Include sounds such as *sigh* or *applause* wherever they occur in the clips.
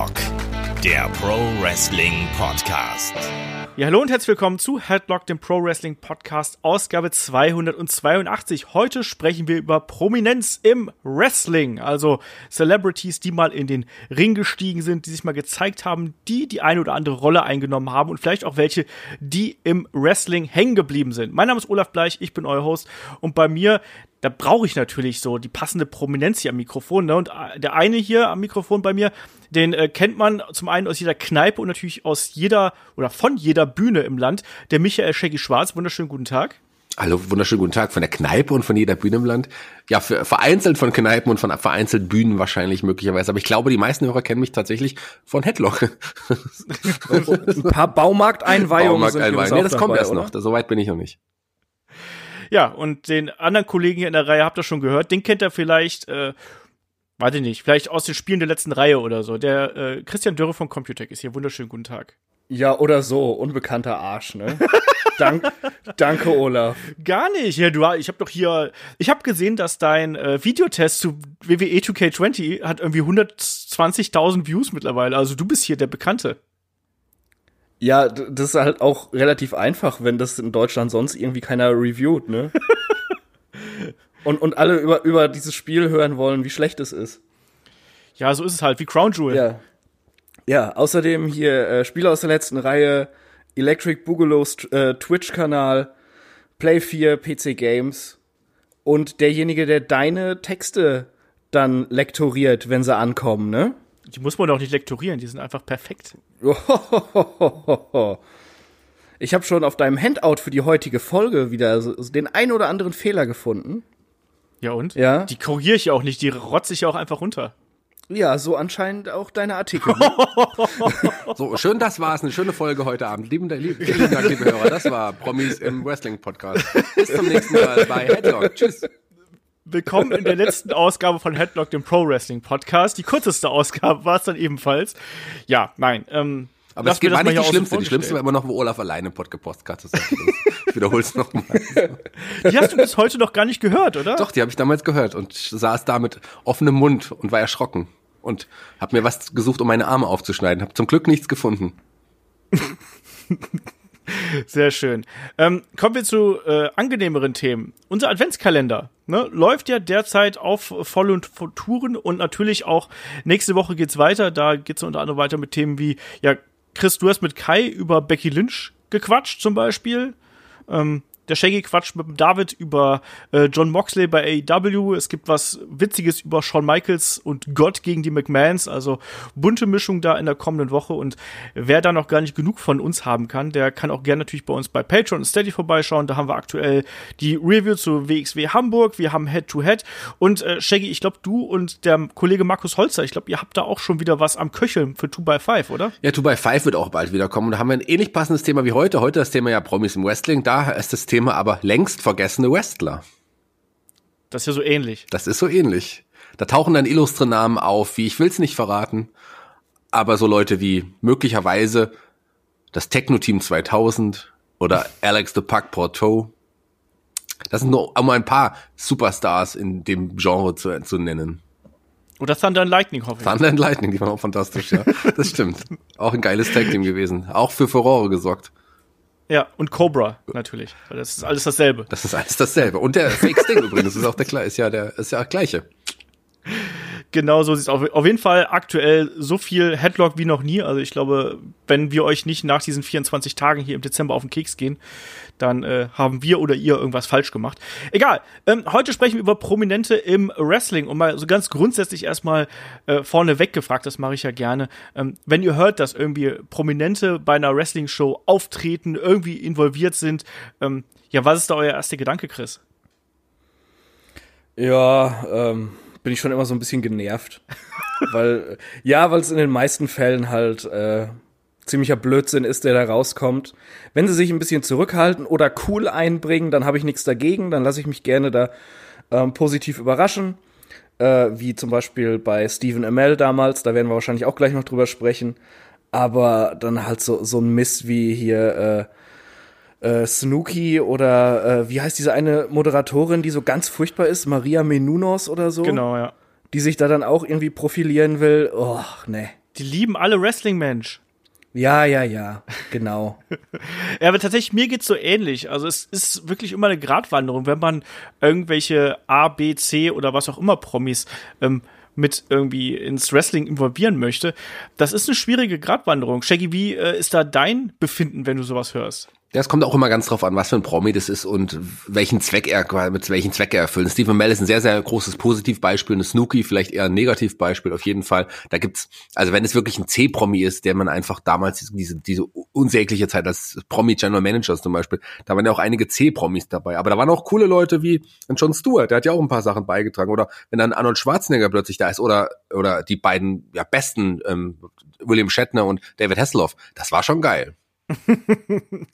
Headlock, der Pro Wrestling Podcast. Ja, hallo und herzlich willkommen zu Headlock, dem Pro Wrestling Podcast, Ausgabe 282. Heute sprechen wir über Prominenz im Wrestling, also Celebrities, die mal in den Ring gestiegen sind, die sich mal gezeigt haben, die die eine oder andere Rolle eingenommen haben und vielleicht auch welche, die im Wrestling hängen geblieben sind. Mein Name ist Olaf Bleich, ich bin euer Host und bei mir da brauche ich natürlich so die passende Prominenz hier am Mikrofon. Ne? Und äh, der eine hier am Mikrofon bei mir, den äh, kennt man zum einen aus jeder Kneipe und natürlich aus jeder oder von jeder Bühne im Land. Der Michael Shaggy Schwarz. Wunderschönen guten Tag. Hallo, wunderschönen guten Tag von der Kneipe und von jeder Bühne im Land. Ja, für, vereinzelt von Kneipen und von vereinzelt Bühnen wahrscheinlich möglicherweise. Aber ich glaube, die meisten Hörer kennen mich tatsächlich von Headlock. *laughs* Ein paar Baumarkteinweihungen. Baumarkteinweihungen. Nee, das kommt erst oder? noch. So weit bin ich noch nicht. Ja, und den anderen Kollegen hier in der Reihe habt ihr schon gehört. Den kennt er vielleicht, äh, weiß ich nicht, vielleicht aus den Spielen der letzten Reihe oder so. Der äh, Christian Dörre von Computec ist hier. Wunderschönen guten Tag. Ja, oder so, unbekannter Arsch, ne? *laughs* Dank, danke, Olaf. Gar nicht. Ja, du, ich habe doch hier, ich habe gesehen, dass dein äh, Videotest zu WWE 2K20 hat irgendwie 120.000 Views mittlerweile. Also du bist hier der Bekannte. Ja, das ist halt auch relativ einfach, wenn das in Deutschland sonst irgendwie keiner reviewt, ne? *laughs* und, und alle über, über dieses Spiel hören wollen, wie schlecht es ist. Ja, so ist es halt, wie Crown Jewel. Ja. Ja, außerdem hier äh, Spiele aus der letzten Reihe, Electric Boogaloo's äh, Twitch-Kanal, Play 4, PC Games und derjenige, der deine Texte dann lektoriert, wenn sie ankommen, ne? Die muss man doch nicht lektorieren, die sind einfach perfekt. *laughs* Ich habe schon auf deinem Handout für die heutige Folge wieder den ein oder anderen Fehler gefunden. Ja und? Ja. Die korrigiere ich ja auch nicht, die rotze ich ja auch einfach runter. Ja, so anscheinend auch deine Artikel. *laughs* *laughs* so, schön, das war's. Eine schöne Folge heute Abend. Lieben, lieben, lieben Dank, liebe Hörer. Das war Promis im Wrestling Podcast. Bis zum nächsten Mal bei Headlock. Tschüss. Willkommen in der letzten Ausgabe von Headlock, dem Pro Wrestling Podcast. Die kürzeste Ausgabe war es dann ebenfalls. Ja, nein. Ähm, aber das war nicht die schlimmste. Die schlimmste war immer noch, wo Olaf alleine Podcast hat. Ich wiederhole es nochmal. Die hast du bis heute noch gar nicht gehört, oder? Doch, die habe ich damals gehört und saß da mit offenem Mund und war erschrocken und habe mir was gesucht, um meine Arme aufzuschneiden. Habe zum Glück nichts gefunden. *laughs* Sehr schön. Ähm, kommen wir zu äh, angenehmeren Themen. Unser Adventskalender ne, läuft ja derzeit auf vollen Touren und natürlich auch nächste Woche geht's weiter. Da geht's unter anderem weiter mit Themen wie, ja, Chris, du hast mit Kai über Becky Lynch gequatscht zum Beispiel. Ähm, der Shaggy quatscht mit David über äh, John Moxley bei AEW. Es gibt was Witziges über Shawn Michaels und Gott gegen die McMahons. Also bunte Mischung da in der kommenden Woche. Und wer da noch gar nicht genug von uns haben kann, der kann auch gerne natürlich bei uns bei Patreon und Steady vorbeischauen. Da haben wir aktuell die Review zu WXW Hamburg. Wir haben Head-to-Head. -Head. Und äh, Shaggy, ich glaube, du und der Kollege Markus Holzer, ich glaube, ihr habt da auch schon wieder was am Köcheln für 2x5, oder? Ja, 2x5 wird auch bald wieder kommen. Da haben wir ein ähnlich passendes Thema wie heute. Heute das Thema ja Promis im Wrestling. Da ist das Thema Thema aber längst vergessene Wrestler. Das ist ja so ähnlich. Das ist so ähnlich. Da tauchen dann illustre Namen auf, wie ich will's nicht verraten, aber so Leute wie möglicherweise das Techno-Team 2000 oder *laughs* Alex the Puck Porto. Das sind nur um ein paar Superstars in dem Genre zu, zu nennen. Oder Thunder and Lightning, hoffe ich. Thunder and Lightning, die waren auch fantastisch, ja. Das stimmt. *laughs* Auch ein geiles Tag-Team gewesen. Auch für Furore gesorgt. Ja, und Cobra natürlich. Weil das ist alles dasselbe. Das ist alles dasselbe. Und der Fake Sting *laughs* übrigens ist auch der ist ja der ist ja gleiche. Genau so sieht es auf, auf jeden Fall aktuell so viel Headlock wie noch nie. Also ich glaube, wenn wir euch nicht nach diesen 24 Tagen hier im Dezember auf den Keks gehen, dann äh, haben wir oder ihr irgendwas falsch gemacht. Egal. Ähm, heute sprechen wir über Prominente im Wrestling und mal so ganz grundsätzlich erstmal äh, vorne weggefragt, das mache ich ja gerne. Ähm, wenn ihr hört, dass irgendwie Prominente bei einer Wrestling-Show auftreten, irgendwie involviert sind, ähm, ja, was ist da euer erster Gedanke, Chris? Ja, ähm bin ich schon immer so ein bisschen genervt. weil, ja, weil es in den meisten Fällen halt äh, ziemlicher Blödsinn ist, der da rauskommt. Wenn sie sich ein bisschen zurückhalten oder cool einbringen, dann habe ich nichts dagegen, dann lasse ich mich gerne da ähm, positiv überraschen. Äh, wie zum Beispiel bei Stephen Amell damals, da werden wir wahrscheinlich auch gleich noch drüber sprechen. Aber dann halt so, so ein Mist wie hier äh, äh, Snooki oder äh, wie heißt diese eine Moderatorin, die so ganz furchtbar ist, Maria Menunos oder so. Genau, ja. Die sich da dann auch irgendwie profilieren will. Och, ne. Die lieben alle Wrestling, Mensch. Ja, ja, ja, genau. *laughs* Ja, aber tatsächlich, mir geht's so ähnlich. Also es ist wirklich immer eine Gratwanderung, wenn man irgendwelche A, B, C oder was auch immer Promis ähm, mit irgendwie ins Wrestling involvieren möchte. Das ist eine schwierige Gratwanderung. Shaggy, wie äh, ist da dein Befinden, wenn du sowas hörst? Ja, es kommt auch immer ganz drauf an, was für ein Promi das ist und welchen Zweck er, mit welchen Zweck er erfüllt. Stephen Mell ist ein sehr, sehr großes Positivbeispiel, eine Snooki vielleicht eher ein Negativbeispiel auf jeden Fall. Da gibt's, also wenn es wirklich ein C-Promi ist, der man einfach damals diese, diese unsägliche Zeit als Promi General Managers zum Beispiel, da waren ja auch einige C-Promis dabei. Aber da waren auch coole Leute wie ein John Stewart, der hat ja auch ein paar Sachen beigetragen. Oder wenn dann Arnold Schwarzenegger plötzlich da ist oder, oder die beiden, ja, besten, ähm, William Shatner und David Hasselhoff, das war schon geil. *laughs*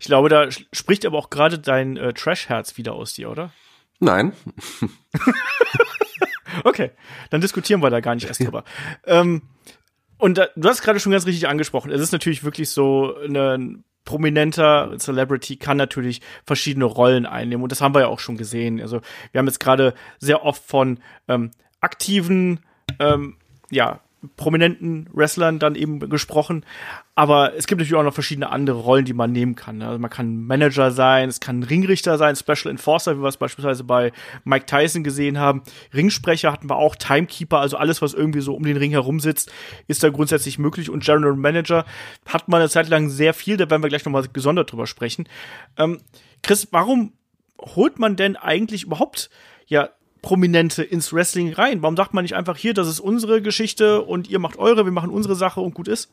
ich glaube, da spricht aber auch gerade dein äh, Trash-Herz wieder aus dir, oder? Nein. *laughs* okay, dann diskutieren wir da gar nicht erst drüber. ähm, und da, du hast gerade schon ganz richtig angesprochen. Es ist natürlich wirklich so, ein prominenter Celebrity kann natürlich verschiedene Rollen einnehmen. Und das haben wir ja auch schon gesehen. Also wir haben jetzt gerade sehr oft von ähm, aktiven ähm, ja, prominenten Wrestlern dann eben gesprochen. Aber es gibt natürlich auch noch verschiedene andere Rollen, die man nehmen kann. Also man kann Manager sein, es kann Ringrichter sein, Special Enforcer, wie wir es beispielsweise bei Mike Tyson gesehen haben. Ringsprecher hatten wir auch, Timekeeper, also alles, was irgendwie so um den Ring herum sitzt, ist da grundsätzlich möglich. Und General Manager hat man eine Zeit lang sehr viel, da werden wir gleich nochmal gesondert drüber sprechen. Ähm, Chris, warum holt man denn eigentlich überhaupt ja Prominente ins Wrestling rein? Warum sagt man nicht einfach hier, das ist unsere Geschichte und ihr macht eure, wir machen unsere Sache und gut ist?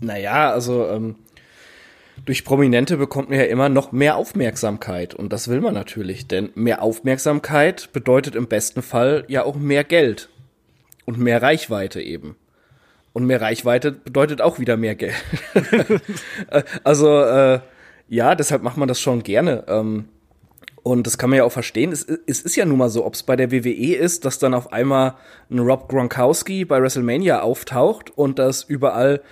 Naja, also ähm, durch Prominente bekommt man ja immer noch mehr Aufmerksamkeit und das will man natürlich, denn mehr Aufmerksamkeit bedeutet im besten Fall ja auch mehr Geld und mehr Reichweite eben. Und mehr Reichweite bedeutet auch wieder mehr Geld. *laughs* also äh, ja, deshalb macht man das schon gerne. Ähm, und das kann man ja auch verstehen. Es, es ist ja nun mal so, ob es bei der WWE ist, dass dann auf einmal ein Rob Gronkowski bei WrestleMania auftaucht und das überall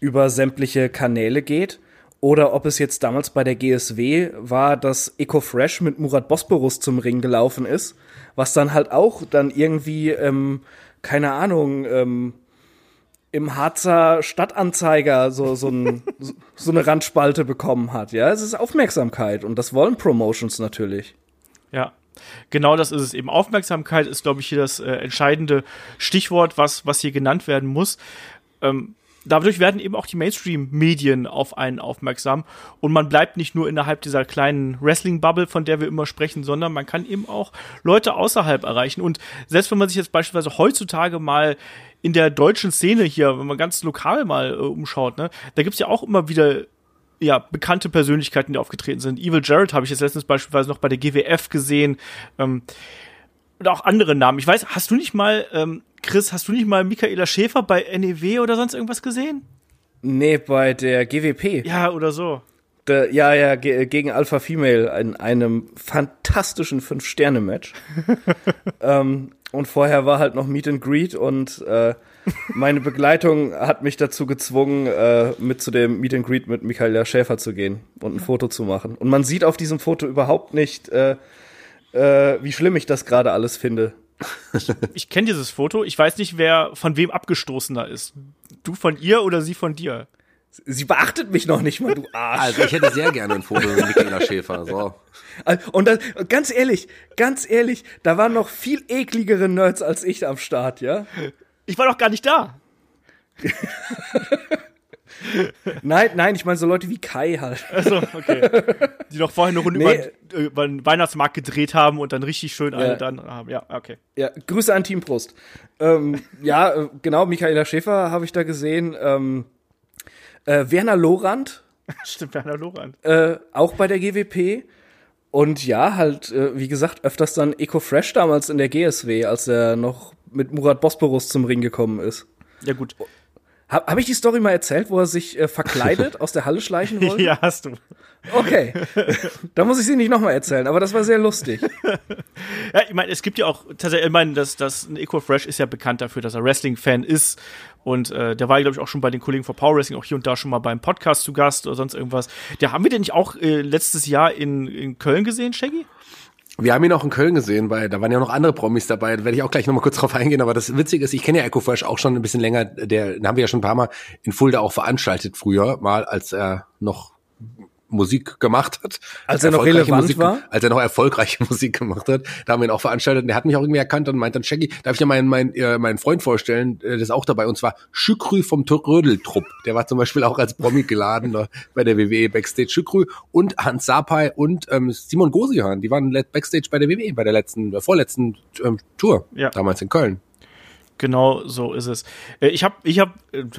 über sämtliche Kanäle geht. Oder ob es jetzt damals bei der GSW war, dass EcoFresh mit Murat Bosporus zum Ring gelaufen ist, was dann halt auch dann irgendwie, ähm, keine Ahnung, ähm, im Harzer Stadtanzeiger so, so, ein, *laughs* so eine Randspalte bekommen hat. Ja, es ist Aufmerksamkeit und das wollen Promotions natürlich. Ja, genau das ist es eben. Aufmerksamkeit ist, glaube ich, hier das äh, entscheidende Stichwort, was, was hier genannt werden muss. Ähm, dadurch werden eben auch die Mainstream-Medien auf einen aufmerksam und man bleibt nicht nur innerhalb dieser kleinen Wrestling-Bubble, von der wir immer sprechen, sondern man kann eben auch Leute außerhalb erreichen. Und selbst wenn man sich jetzt beispielsweise heutzutage mal in der deutschen Szene hier, wenn man ganz lokal mal äh, umschaut, ne, da gibt's ja auch immer wieder ja, bekannte Persönlichkeiten, die aufgetreten sind. Evil Jared habe ich jetzt letztens beispielsweise noch bei der GWF gesehen. Ähm, und auch andere Namen. Ich weiß, hast du nicht mal ähm, Chris, hast du nicht mal Michaela Schäfer bei NEW oder sonst irgendwas gesehen? Nee, bei der GWP. Ja, oder so. Der, ja, ja, ge gegen Alpha Female in einem fantastischen Fünf-Sterne-Match. *laughs* ähm, und vorher war halt noch Meet and Greet und äh, meine Begleitung hat mich dazu gezwungen, äh, mit zu dem Meet and Greet mit Michaela Schäfer zu gehen und ein Foto zu machen. Und man sieht auf diesem Foto überhaupt nicht, äh, äh, wie schlimm ich das gerade alles finde ich kenne dieses Foto. Ich weiß nicht, wer von wem abgestoßener ist. Du von ihr oder sie von dir? Sie beachtet mich noch nicht mal, du *laughs* Arsch. Also ich hätte sehr gerne ein Foto mit Michaela Schäfer. So. Und das, ganz ehrlich, ganz ehrlich, da waren noch viel ekligere Nerds als ich am Start, ja? Ich war doch gar nicht da. *laughs* nein, nein, ich meine so Leute wie Kai halt. Also, okay. Die doch vorher eine Runde nee. über, über den Weihnachtsmarkt gedreht haben und dann richtig schön alle dann haben. Ja, okay. Ja, Grüße an Team Prost. Ähm, ja, äh, genau, Michaela Schäfer habe ich da gesehen. Ähm, äh, Werner Lorand. *laughs* Stimmt, Werner Lorand. Äh, auch bei der GWP. Und ja, halt, äh, wie gesagt, öfters dann Eco Fresh damals in der GSW, als er noch mit Murat Bosporus zum Ring gekommen ist. Ja, gut. Habe hab ich die Story mal erzählt, wo er sich äh, verkleidet *laughs* aus der Halle schleichen wollte? Ja, hast du. Okay. da muss ich sie nicht nochmal erzählen, aber das war sehr lustig. *laughs* ja, ich meine, es gibt ja auch tatsächlich, ich meine, dass das Eco Fresh ist ja bekannt dafür, dass er Wrestling-Fan ist. Und äh, der war, glaube ich, auch schon bei den Kollegen von Power Wrestling auch hier und da schon mal beim Podcast zu Gast oder sonst irgendwas. Der haben wir den nicht auch äh, letztes Jahr in, in Köln gesehen, Shaggy? Wir haben ihn auch in Köln gesehen, weil da waren ja noch andere Promis dabei, da werde ich auch gleich nochmal kurz drauf eingehen, aber das Witzige ist, ich kenne ja Echo Fresh auch schon ein bisschen länger, der, den haben wir ja schon ein paar Mal in Fulda auch veranstaltet früher, mal als er noch Musik gemacht hat. Als er noch erfolgreiche relevant Musik, war? Als er noch erfolgreiche *laughs* Musik gemacht hat. Da haben wir ihn auch veranstaltet und der hat mich auch irgendwie erkannt und meint dann, Shaggy, darf ich ja meinen, meinen, äh, meinen Freund vorstellen, äh, der ist auch dabei und zwar Schükrü vom Rödeltrupp. Der war zum Beispiel auch als Promi geladen da bei der WWE Backstage Schükrü und Hans Sapai und ähm, Simon Gosihan, die waren Backstage bei der WWE bei der letzten, äh, vorletzten ähm, Tour, Ja. damals in Köln. Genau so ist es. Äh, Ich habe, ich habe,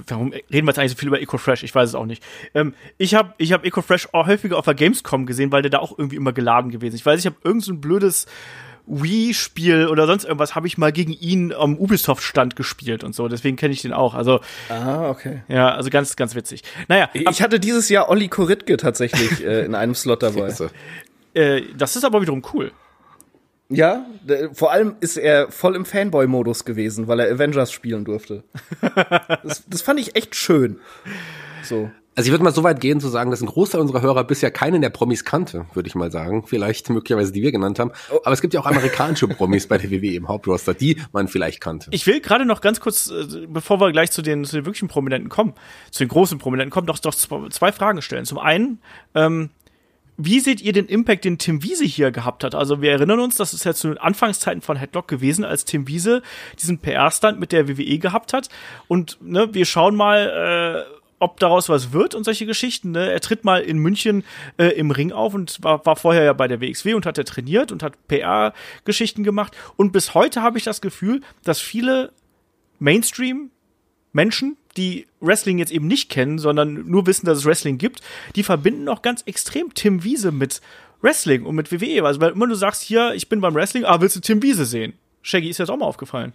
warum reden wir jetzt eigentlich so viel über EcoFresh? Ich weiß es auch nicht. Ähm, ich habe, ich habe EcoFresh auch häufiger auf der Gamescom gesehen, weil der da auch irgendwie immer geladen gewesen. ist. Ich weiß, ich habe irgend so ein blödes Wii-Spiel oder sonst irgendwas habe ich mal gegen ihn am Ubisoft-Stand gespielt und so. Deswegen kenne ich den auch. Also Ah, okay. ja, also ganz, ganz witzig. Naja, Ich hatte dieses Jahr Olli Koritke tatsächlich äh, in einem Slot dabei. *laughs* Äh, das ist aber wiederum cool. Ja, vor allem ist er voll im Fanboy-Modus gewesen, weil er Avengers spielen durfte. *laughs* das, das fand ich echt schön. So. Also ich würde mal so weit gehen zu sagen, dass ein Großteil unserer Hörer bisher keinen der Promis kannte, würde ich mal sagen. Vielleicht möglicherweise die wir genannt haben. Aber es gibt ja auch amerikanische Promis bei der WWE im Hauptroster, die man vielleicht kannte. Ich will gerade noch ganz kurz, äh, bevor wir gleich zu den, zu den wirklichen Prominenten kommen, zu den großen Prominenten kommen, doch, doch zwei, zwei Fragen stellen. Zum einen, ähm, wie seht ihr den Impact, den Tim Wiese hier gehabt hat? Also wir erinnern uns, das ist ja zu den Anfangszeiten von Headlock gewesen, als Tim Wiese diesen PR-Stand mit der WWE gehabt hat. Und ne, wir schauen mal, äh, ob daraus was wird und solche Geschichten. Ne? Er tritt mal in München äh, im Ring auf und war, war vorher ja bei der WXW und hat er trainiert und hat PR-Geschichten gemacht. Und bis heute habe ich das Gefühl, dass viele Mainstream Menschen, die Wrestling jetzt eben nicht kennen, sondern nur wissen, dass es Wrestling gibt, die verbinden auch ganz extrem Tim Wiese mit Wrestling und mit WWE. Also, weil immer du sagst, hier, ich bin beim Wrestling, ah, willst du Tim Wiese sehen? Shaggy ist jetzt auch mal aufgefallen.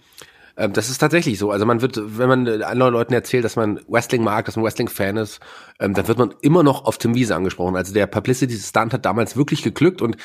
Ähm, das ist tatsächlich so. Also man wird, wenn man äh, anderen Leuten erzählt, dass man Wrestling mag, dass man Wrestling-Fan ist, ähm, dann wird man immer noch auf Tim Wiese angesprochen. Also der Publicity-Stunt hat damals wirklich geglückt und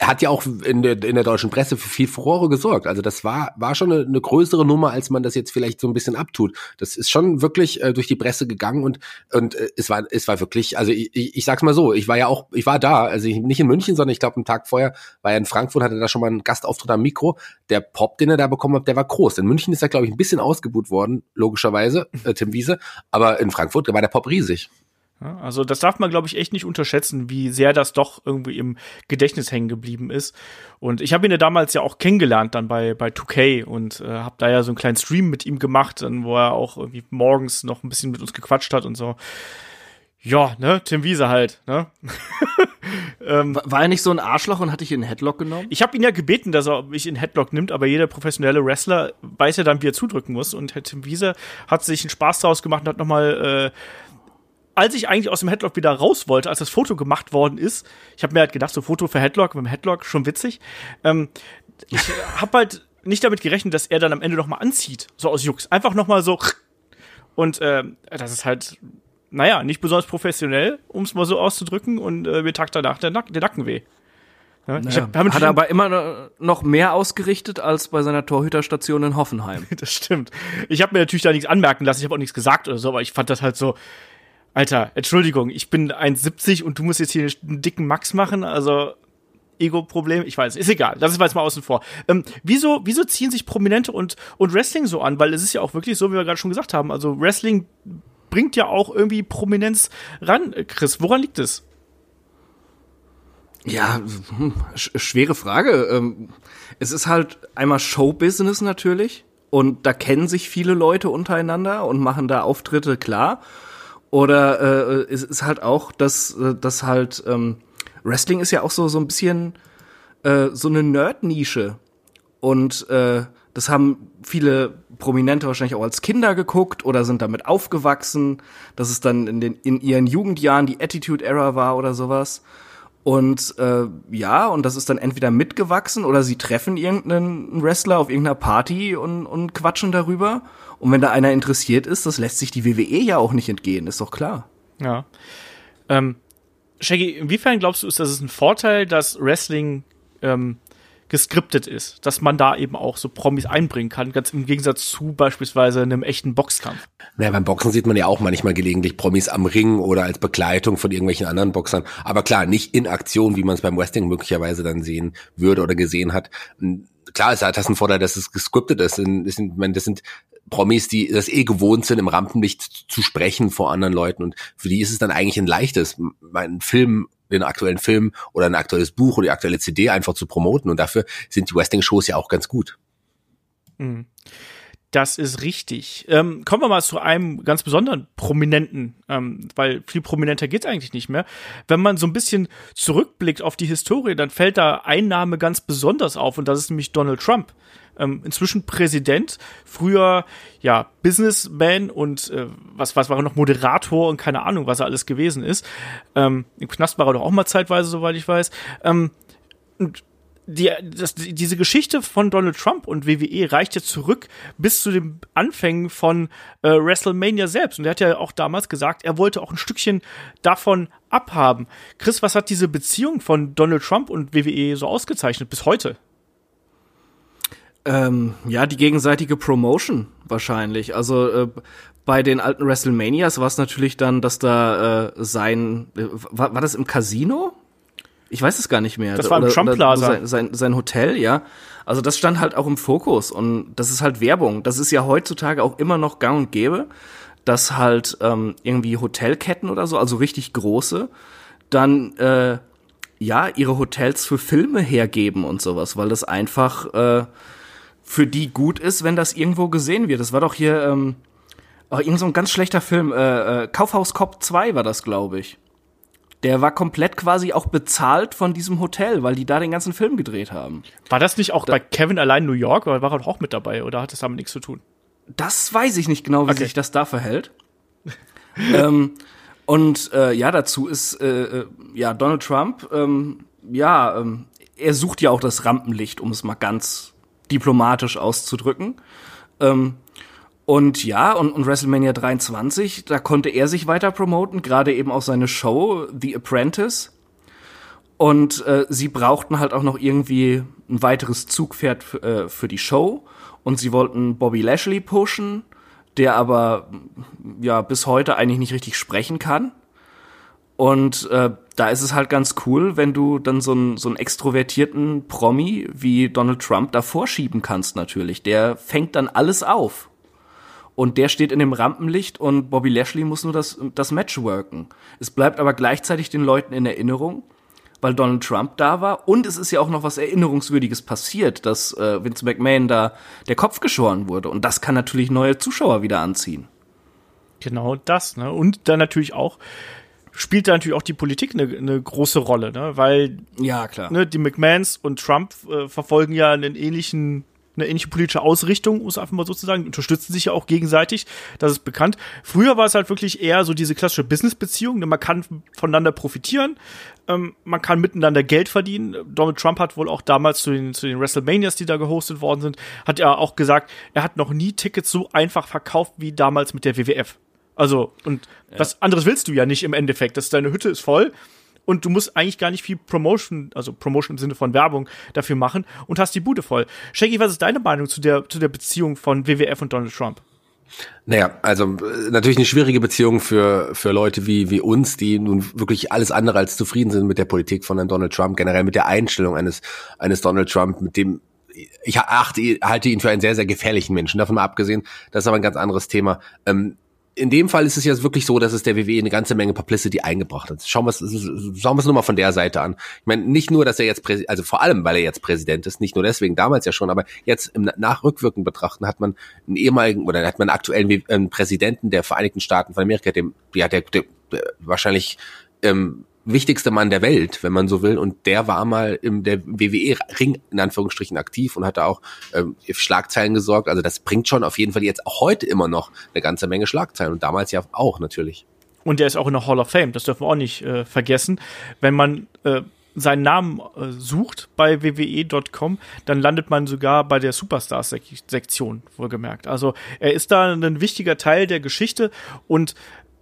hat ja auch in der, in der deutschen Presse für viel Furore gesorgt. Also das war, war schon eine, eine größere Nummer, als man das jetzt vielleicht so ein bisschen abtut. Das ist schon wirklich äh, durch die Presse gegangen und, und äh, es war, es war wirklich, also ich, ich, ich sag's mal so, ich war ja auch, ich war da, also ich, nicht in München, sondern ich glaube einen Tag vorher war er in Frankfurt, hatte da schon mal einen Gastauftritt am Mikro. Der Pop, den er da bekommen hat, der war groß. In München ist er, glaube ich, ein bisschen ausgebuht worden, logischerweise, äh, Tim Wiese, aber in Frankfurt war der Pop riesig. Also das darf man, glaube ich, echt nicht unterschätzen, wie sehr das doch irgendwie im Gedächtnis hängen geblieben ist. Und ich habe ihn ja damals ja auch kennengelernt dann bei, bei 2K und äh, habe da ja so einen kleinen Stream mit ihm gemacht, dann, wo er auch irgendwie morgens noch ein bisschen mit uns gequatscht hat und so. Ja, ne, Tim Wiese halt, ne? *laughs* War war er nicht so ein Arschloch und hatte ich in Headlock genommen? Ich habe ihn ja gebeten, dass er mich in Headlock nimmt, aber jeder professionelle Wrestler weiß ja dann, wie er zudrücken muss. Und Herr Tim Wiese hat sich einen Spaß daraus gemacht und hat nochmal, äh, als ich eigentlich aus dem Headlock wieder raus wollte, als das Foto gemacht worden ist, ich habe mir halt gedacht, so Foto für Headlock, mit dem Headlock, schon witzig. Ähm, ich *laughs* habe halt nicht damit gerechnet, dass er dann am Ende noch mal anzieht, so aus Jux. Einfach noch mal so. *laughs* Und äh, das ist halt, naja, nicht besonders professionell, um es mal so auszudrücken. Und äh, mir tagt danach der, Nack der Nacken weh. Ja, hab, hab Hat er aber immer noch mehr ausgerichtet als bei seiner Torhüterstation in Hoffenheim. *laughs* Das stimmt. Ich habe mir natürlich da nichts anmerken lassen, ich habe auch nichts gesagt oder so, aber ich fand das halt so, Alter, Entschuldigung, ich bin 1,70 und du musst jetzt hier einen dicken Max machen, also Ego-Problem, ich weiß, ist egal, das ist jetzt mal außen vor. Ähm, wieso, wieso ziehen sich Prominente und, und Wrestling so an? Weil es ist ja auch wirklich so, wie wir gerade schon gesagt haben, also Wrestling bringt ja auch irgendwie Prominenz ran, Chris. Woran liegt es? Ja, hm, sch schwere Frage. Ähm, es ist halt einmal Showbusiness natürlich und da kennen sich viele Leute untereinander und machen da Auftritte klar. Oder äh, es ist halt auch, dass, äh, dass halt ähm, Wrestling ist ja auch so so ein bisschen äh, so eine Nerd-Nische und äh, das haben viele Prominente wahrscheinlich auch als Kinder geguckt oder sind damit aufgewachsen, dass es dann in den in ihren Jugendjahren die Attitude Era war oder sowas. Und äh, ja, und das ist dann entweder mitgewachsen oder sie treffen irgendeinen Wrestler auf irgendeiner Party und, und quatschen darüber. Und wenn da einer interessiert ist, das lässt sich die WWE ja auch nicht entgehen, ist doch klar. Ja. Ähm, Shaggy, inwiefern glaubst du, ist das ein Vorteil, dass Wrestling ähm, geskriptet ist, dass man da eben auch so Promis einbringen kann, ganz im Gegensatz zu beispielsweise einem echten Boxkampf. Naja, beim Boxen sieht man ja auch manchmal gelegentlich Promis am Ring oder als Begleitung von irgendwelchen anderen Boxern. Aber klar, nicht in Aktion, wie man es beim Wrestling möglicherweise dann sehen würde oder gesehen hat. Klar ist halt das ein Vorteil, dass es gescriptet ist. Das sind, das sind Promis, die das eh gewohnt sind, im Rampenlicht zu sprechen vor anderen Leuten. Und für die ist es dann eigentlich ein leichtes, meinen Film den aktuellen Film oder ein aktuelles Buch oder die aktuelle CD einfach zu promoten. Und dafür sind die Wrestling-Shows ja auch ganz gut. Mhm. Das ist richtig. Ähm, kommen wir mal zu einem ganz besonderen Prominenten, ähm, weil viel prominenter geht's eigentlich nicht mehr. Wenn man so ein bisschen zurückblickt auf die Historie, dann fällt da ein Name ganz besonders auf und das ist nämlich Donald Trump ähm, inzwischen Präsident, früher ja Businessman und äh, was was war er noch Moderator und keine Ahnung, was er alles gewesen ist. Ähm, Im Knast war er doch auch mal zeitweise, soweit ich weiß. Ähm, und die, das, diese Geschichte von Donald Trump und WWE reicht ja zurück bis zu den Anfängen von äh, WrestleMania selbst. Und er hat ja auch damals gesagt, er wollte auch ein Stückchen davon abhaben. Chris, was hat diese Beziehung von Donald Trump und WWE so ausgezeichnet bis heute? Ähm, ja, die gegenseitige Promotion wahrscheinlich. Also äh, bei den alten WrestleManias war es natürlich dann, dass da äh, sein, äh, war, war das im Casino? Ich weiß es gar nicht mehr. Das war im Trump Plaza. Sein, sein, sein Hotel, ja. Also das stand halt auch im Fokus und das ist halt Werbung. Das ist ja heutzutage auch immer noch gang und gäbe, dass halt ähm, irgendwie Hotelketten oder so, also richtig große, dann äh, ja ihre Hotels für Filme hergeben und sowas, weil das einfach äh, für die gut ist, wenn das irgendwo gesehen wird. Das war doch hier ähm, oh, irgend so ein ganz schlechter Film. Äh, äh, Kaufhaus Cop 2 war das, glaube ich. Der war komplett quasi auch bezahlt von diesem Hotel, weil die da den ganzen Film gedreht haben. War das nicht auch da bei Kevin allein New York oder war er auch mit dabei oder hat das damit nichts zu tun? Das weiß ich nicht genau, wie okay. sich das da verhält. *laughs* ähm, und äh, ja, dazu ist äh, äh, ja Donald Trump, ähm, ja, ähm, er sucht ja auch das Rampenlicht, um es mal ganz diplomatisch auszudrücken. Ähm, und ja, und, und WrestleMania 23, da konnte er sich weiter promoten, gerade eben auch seine Show The Apprentice. Und äh, sie brauchten halt auch noch irgendwie ein weiteres Zugpferd äh, für die Show. Und sie wollten Bobby Lashley pushen, der aber ja bis heute eigentlich nicht richtig sprechen kann. Und äh, da ist es halt ganz cool, wenn du dann so einen, so einen extrovertierten Promi wie Donald Trump da vorschieben kannst natürlich. Der fängt dann alles auf. Und der steht in dem Rampenlicht und Bobby Lashley muss nur das, das Match worken. Es bleibt aber gleichzeitig den Leuten in Erinnerung, weil Donald Trump da war. Und es ist ja auch noch was Erinnerungswürdiges passiert, dass äh, Vince McMahon da der Kopf geschoren wurde. Und das kann natürlich neue Zuschauer wieder anziehen. Genau das, ne? Und dann natürlich auch spielt da natürlich auch die Politik eine, eine große Rolle, ne? Weil ja klar, ne, die McMahons und Trump äh, verfolgen ja einen ähnlichen eine ähnliche politische Ausrichtung, muss einfach mal so zu sagen, unterstützen sich ja auch gegenseitig, das ist bekannt. Früher war es halt wirklich eher so diese klassische Business-Beziehung, ne? man kann voneinander profitieren, ähm, man kann miteinander Geld verdienen. Donald Trump hat wohl auch damals zu den, zu den WrestleManias, die da gehostet worden sind, hat er auch gesagt, er hat noch nie Tickets so einfach verkauft wie damals mit der WWF. Also, und ja. was anderes willst du ja nicht im Endeffekt. dass deine Hütte ist voll und du musst eigentlich gar nicht viel Promotion, also Promotion im Sinne von Werbung dafür machen und hast die Bude voll. Shaggy, was ist deine Meinung zu der, zu der Beziehung von WWF und Donald Trump? Naja, also äh, natürlich eine schwierige Beziehung für, für Leute wie, wie uns, die nun wirklich alles andere als zufrieden sind mit der Politik von einem Donald Trump, generell mit der Einstellung eines, eines Donald Trump, mit dem ich achte, halte ihn für einen sehr, sehr gefährlichen Menschen. Davon mal abgesehen, das ist aber ein ganz anderes Thema. Ähm, in dem Fall ist es jetzt wirklich so, dass es der WWE eine ganze Menge Publicity eingebracht hat. Schauen wir es, schauen wir es nur mal von der Seite an. Ich meine, nicht nur, dass er jetzt, Präsident, also vor allem, weil er jetzt Präsident ist, nicht nur deswegen, damals ja schon, aber jetzt im Nachrückwirken betrachten hat man einen ehemaligen oder hat man einen aktuellen ähm, Präsidenten der Vereinigten Staaten von Amerika, dem, ja, der, der, der wahrscheinlich ähm, wichtigste Mann der Welt, wenn man so will. Und der war mal im der WWE-Ring in Anführungsstrichen aktiv und hatte auch ähm, Schlagzeilen gesorgt. Also das bringt schon auf jeden Fall jetzt auch heute immer noch eine ganze Menge Schlagzeilen und damals ja auch natürlich. Und der ist auch in der Hall of Fame, das dürfen wir auch nicht äh, vergessen. Wenn man äh, seinen Namen äh, sucht bei wwe.com, dann landet man sogar bei der Superstars-Sektion, wohlgemerkt. Also er ist da ein wichtiger Teil der Geschichte und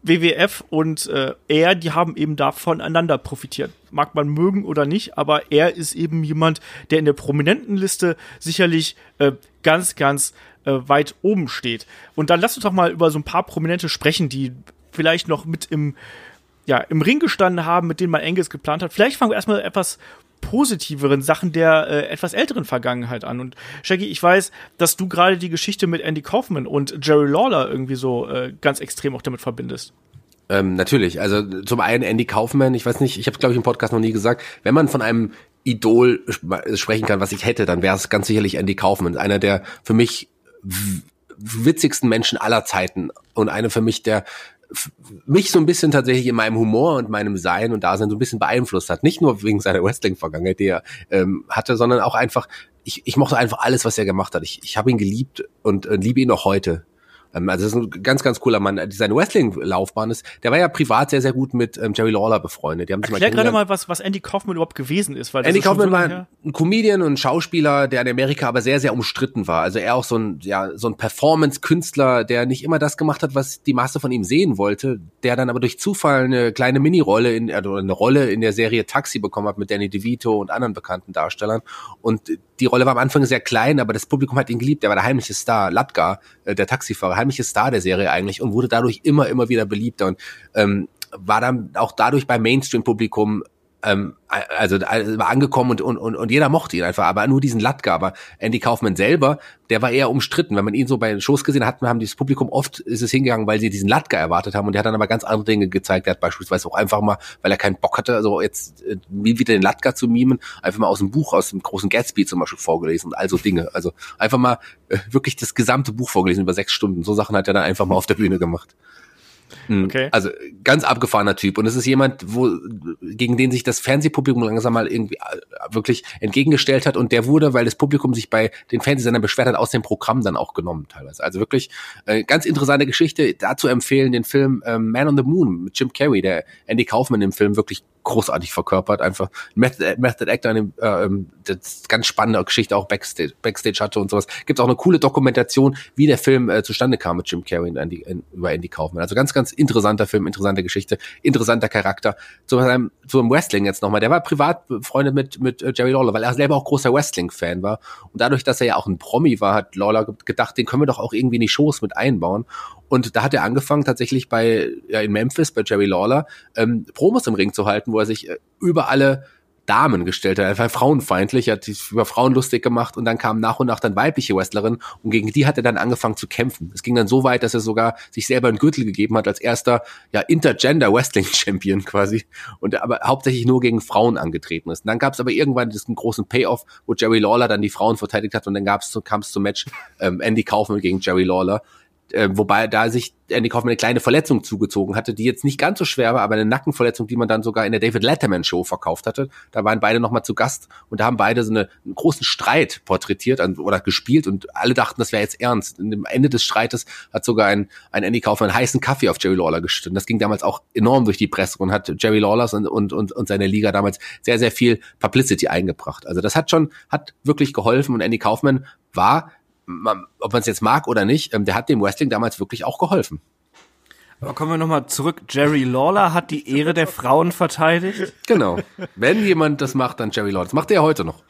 WWF und äh, er, die haben eben da voneinander profitiert. Mag man mögen oder nicht, aber er ist eben jemand, der in der prominenten Liste sicherlich äh, ganz, ganz äh, weit oben steht. Und dann lass uns doch mal über so ein paar Prominente sprechen, die vielleicht noch mit im, ja, im Ring gestanden haben, mit denen man Engels geplant hat. Vielleicht fangen wir erstmal etwas positiveren Sachen der äh, etwas älteren Vergangenheit an. Und Shaggy, ich weiß, dass du gerade die Geschichte mit Andy Kaufman und Jerry Lawler irgendwie so äh, ganz extrem auch damit verbindest. Ähm, natürlich. Also zum einen Andy Kaufman, ich weiß nicht, ich habe glaube ich im Podcast noch nie gesagt, wenn man von einem Idol sprechen kann, was ich hätte, dann wäre es ganz sicherlich Andy Kaufman, einer der für mich witzigsten Menschen aller Zeiten und einer für mich der mich so ein bisschen tatsächlich in meinem Humor und meinem Sein und Dasein so ein bisschen beeinflusst hat. Nicht nur wegen seiner Wrestling-Vergangenheit, die er ähm, hatte, sondern auch einfach, ich, ich mochte einfach alles, was er gemacht hat. Ich, ich habe ihn geliebt und äh, liebe ihn noch heute. Ähm, also das ist ein ganz, ganz cooler Mann. Seine Wrestling-Laufbahn ist, der war ja privat sehr, sehr gut mit ähm, Jerry Lawler befreundet. Die haben Erklär gerade mal, was, was Andy Kaufman überhaupt gewesen ist. Weil Andy Kaufman so war ein Comedian und ein Schauspieler, der in Amerika aber sehr, sehr umstritten war. Also er auch so ein, ja, so ein Performance-Künstler, der nicht immer das gemacht hat, was die Masse von ihm sehen wollte, der dann aber durch Zufall eine kleine Mini-Rolle in, also eine Rolle in der Serie Taxi bekommen hat mit Danny DeVito und anderen bekannten Darstellern. Und die Rolle war am Anfang sehr klein, aber das Publikum hat ihn geliebt. Er war der heimliche Star, Latka, äh, der Taxifahrer, heimliche Star der Serie eigentlich und wurde dadurch immer, immer wieder beliebter und ähm, war dann auch dadurch beim Mainstream-Publikum ähm, also, war angekommen und, und, und, und jeder mochte ihn einfach, aber nur diesen Latka. Aber Andy Kaufman selber, der war eher umstritten. Wenn man ihn so bei den Shows gesehen hat, haben dieses Publikum oft ist es hingegangen, weil sie diesen Latka erwartet haben und der hat dann aber ganz andere Dinge gezeigt. Er hat beispielsweise auch einfach mal, weil er keinen Bock hatte, also jetzt äh, wieder den Latka zu mimen, einfach mal aus dem Buch, aus dem großen Gatsby zum Beispiel vorgelesen und all so Dinge. Also einfach mal äh, wirklich das gesamte Buch vorgelesen über sechs Stunden. So Sachen hat er dann einfach mal auf der Bühne gemacht. Mhm. Okay. Also ganz abgefahrener Typ. Und es ist jemand, wo, gegen den sich das Fernsehpublikum langsam mal irgendwie äh, wirklich entgegengestellt hat. Und der wurde, weil das Publikum sich bei den Fernsehsendern beschwert hat, aus dem Programm dann auch genommen teilweise. Also wirklich äh, ganz interessante Geschichte. Dazu empfehlen den Film ähm, Man on the Moon mit Jim Carrey, der Andy Kaufman im Film wirklich großartig verkörpert. Einfach Method, Method Actor, äh, ähm, ganz spannende Geschichte auch Backstage, Backstage hatte und sowas. Gibt auch eine coole Dokumentation, wie der Film äh, zustande kam mit Jim Carrey und Andy, in, über Andy Kaufman. Also ganz, ganz interessanter Film, interessante Geschichte, interessanter Charakter. Zu seinem, zu dem Wrestling jetzt nochmal. Der war privat befreundet mit, mit äh, Jerry Lawler, weil er selber auch großer Wrestling-Fan war. Und dadurch, dass er ja auch ein Promi war, hat Lawler gedacht, den können wir doch auch irgendwie in die Shows mit einbauen. Und da hat er angefangen, tatsächlich bei, ja, in Memphis, bei Jerry Lawler, ähm, Promos im Ring zu halten, wo er sich äh, über alle Damen gestellt hat. Er war frauenfeindlich, hat sich über Frauen lustig gemacht und dann kamen nach und nach dann weibliche Wrestlerinnen und gegen die hat er dann angefangen zu kämpfen. Es ging dann so weit, dass er sogar sich selber einen Gürtel gegeben hat als erster ja Intergender Wrestling Champion quasi und aber hauptsächlich nur gegen Frauen angetreten ist. Und dann gab es aber irgendwann diesen großen Payoff, wo Jerry Lawler dann die Frauen verteidigt hat und dann gab es kam es zum Match ähm, Andy Kaufman gegen Jerry Lawler äh, wobei da sich Andy Kaufman eine kleine Verletzung zugezogen hatte, die jetzt nicht ganz so schwer war, aber eine Nackenverletzung, die man dann sogar in der David Letterman Show verkauft hatte. Da waren beide nochmal zu Gast und da haben beide so eine, einen großen Streit porträtiert oder gespielt und alle dachten, das wäre jetzt ernst. Und am Ende des Streites hat sogar ein, ein Andy Kaufman einen heißen Kaffee auf Jerry Lawler geschüttet. Das ging damals auch enorm durch die Presse und hat Jerry Lawlers und, und, und, und seine Liga damals sehr, sehr viel Publicity eingebracht. Also das hat schon, hat wirklich geholfen und Andy Kaufman war man, ob man es jetzt mag oder nicht, ähm, der hat dem Wrestling damals wirklich auch geholfen. Aber kommen wir nochmal zurück. Jerry Lawler hat die Ehre der Frauen verteidigt. Genau. Wenn jemand das macht, dann Jerry Lawler. Das macht er ja heute noch.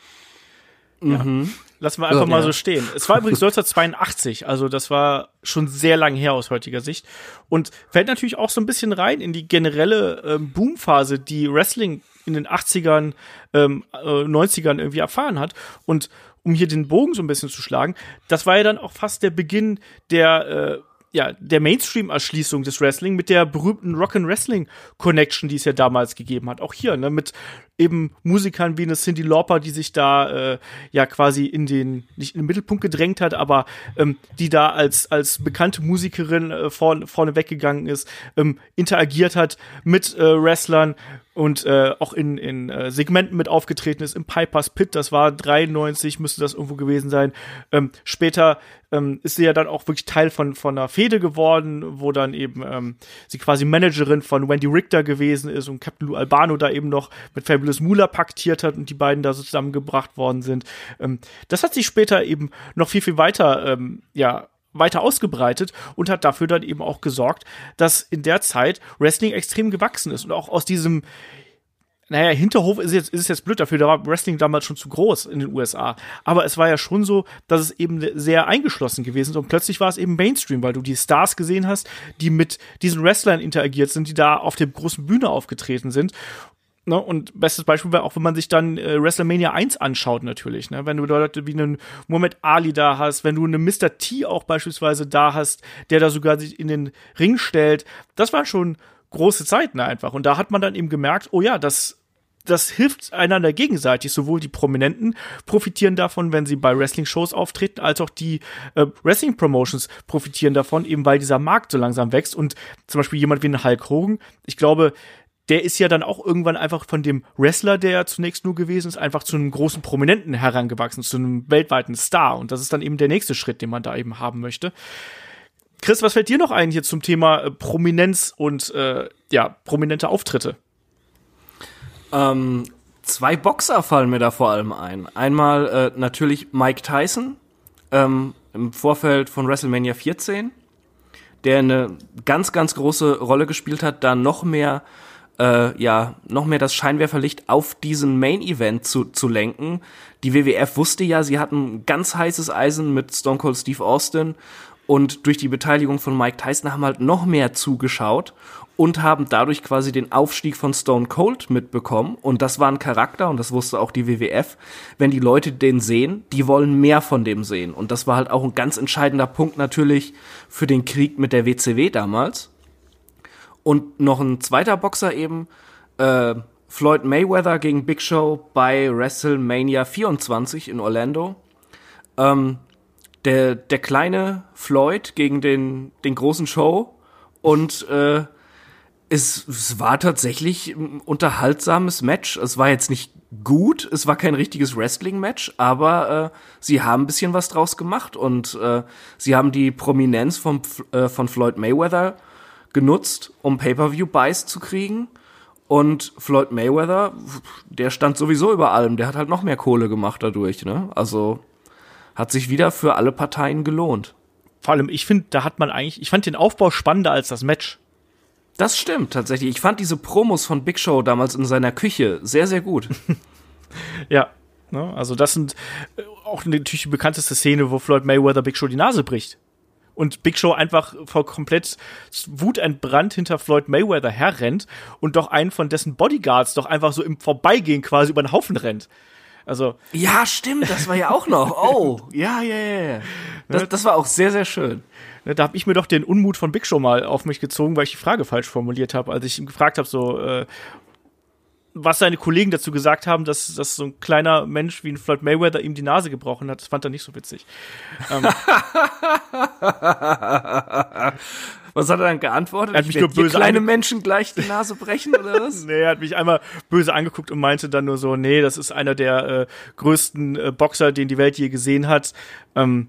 Ja. Mhm. Lassen wir einfach ja, mal so stehen. Es war übrigens 1982, also das war schon sehr lang her aus heutiger Sicht. Und fällt natürlich auch so ein bisschen rein in die generelle ähm, Boomphase, die Wrestling in den 80ern, ähm, äh, 90ern irgendwie erfahren hat. Und um hier den Bogen so ein bisschen zu schlagen, das war ja dann auch fast der Beginn der äh, ja, der Mainstream-Erschließung des Wrestling mit der berühmten Rock'n'Wrestling-Connection, die es ja damals gegeben hat. Auch hier, ne, mit eben Musikern wie eine Cindy Lauper, die sich da äh, ja quasi in den, nicht in den Mittelpunkt gedrängt hat, aber ähm, die da als, als bekannte Musikerin äh, vorne, vorne weggegangen ist, ähm, interagiert hat mit äh, Wrestlern, und äh, auch in, in äh, Segmenten mit aufgetreten ist, im Pipers Pit, das war 93, müsste das irgendwo gewesen sein. Ähm, später ähm, ist sie ja dann auch wirklich Teil von, von einer Fehde geworden, wo dann eben ähm, sie quasi Managerin von Wendy Richter gewesen ist und Captain Lou Albano da eben noch mit Fabulous Moolah paktiert hat und die beiden da so zusammengebracht worden sind. Ähm, das hat sich später eben noch viel, viel weiter, ähm, ja, weiter ausgebreitet und hat dafür dann eben auch gesorgt, dass in der Zeit Wrestling extrem gewachsen ist und auch aus diesem naja, Hinterhof ist jetzt, ist jetzt blöd dafür, da war Wrestling damals schon zu groß in den USA. Aber es war ja schon so, dass es eben sehr eingeschlossen gewesen ist und plötzlich war es eben Mainstream, weil du die Stars gesehen hast, die mit diesen Wrestlern interagiert sind, die da auf der großen Bühne aufgetreten sind. Ne, und bestes Beispiel wäre auch, wenn man sich dann äh, WrestleMania 1 anschaut, natürlich. Ne? Wenn du Leute wie einen Muhammad Ali da hast, wenn du einen Mr. T auch beispielsweise da hast, der da sogar sich in den Ring stellt. Das waren schon große Zeiten einfach. Und da hat man dann eben gemerkt, oh ja, das das hilft einander gegenseitig. Sowohl die Prominenten profitieren davon, wenn sie bei Wrestling-Shows auftreten, als auch die äh, Wrestling-Promotions profitieren davon, eben weil dieser Markt so langsam wächst. Und zum Beispiel jemand wie ein Hulk Hogan, ich glaube, der ist ja dann auch irgendwann einfach von dem Wrestler, der ja zunächst nur gewesen ist, einfach zu einem großen Prominenten herangewachsen, zu einem weltweiten Star. Und das ist dann eben der nächste Schritt, den man da eben haben möchte. Chris, was fällt dir noch ein hier zum Thema äh, Prominenz und äh, ja, prominente Auftritte? Ähm, zwei Boxer fallen mir da vor allem ein. Einmal äh, natürlich Mike Tyson ähm, im Vorfeld von WrestleMania 14, der eine ganz, ganz große Rolle gespielt hat, da noch mehr äh, ja, noch mehr das Scheinwerferlicht auf diesen Main-Event zu, zu lenken. Die WWF wusste ja, sie hatten ganz heißes Eisen mit Stone Cold Steve Austin und durch die Beteiligung von Mike Tyson haben halt noch mehr zugeschaut und haben dadurch quasi den Aufstieg von Stone Cold mitbekommen. Und das war ein Charakter, und das wusste auch die WWF. Wenn die Leute den sehen, die wollen mehr von dem sehen. Und das war halt auch ein ganz entscheidender Punkt natürlich für den Krieg mit der WCW damals. Und noch ein zweiter Boxer eben, äh, Floyd Mayweather gegen Big Show bei WrestleMania 24 in Orlando. Ähm, der, der kleine Floyd gegen den, den großen Show. Und äh, es, es war tatsächlich ein unterhaltsames Match. Es war jetzt nicht gut, es war kein richtiges Wrestling-Match, aber äh, sie haben ein bisschen was draus gemacht und äh, sie haben die Prominenz vom, äh, von Floyd Mayweather genutzt, um Pay-per-view-Buys zu kriegen. Und Floyd Mayweather, der stand sowieso über allem. Der hat halt noch mehr Kohle gemacht dadurch. Ne? Also hat sich wieder für alle Parteien gelohnt. Vor allem, ich finde, da hat man eigentlich, ich fand den Aufbau spannender als das Match. Das stimmt tatsächlich. Ich fand diese Promos von Big Show damals in seiner Küche sehr, sehr gut. *laughs* ja, ne? also das sind äh, auch natürlich die bekannteste Szene, wo Floyd Mayweather Big Show die Nase bricht und Big Show einfach vor komplett wutentbrannt hinter Floyd Mayweather herrennt und doch einen von dessen Bodyguards doch einfach so im Vorbeigehen quasi über den Haufen rennt. Also. Ja, stimmt, das war ja auch noch. Oh, ja, ja, ja. Das, das war auch sehr, sehr schön. Ne, da habe ich mir doch den Unmut von Big Show mal auf mich gezogen, weil ich die Frage falsch formuliert habe, als ich ihm gefragt habe, so, äh, was seine Kollegen dazu gesagt haben, dass, dass so ein kleiner Mensch wie ein Floyd Mayweather ihm die Nase gebrochen hat, das fand er nicht so witzig. Ähm, *laughs* was hat er dann geantwortet? Er hat mich nur böse kleine Menschen gleich die Nase brechen oder *laughs* was? nee, er hat mich einmal böse angeguckt und meinte dann nur so, nee, das ist einer der äh, größten äh, Boxer, den die Welt je gesehen hat. Ähm,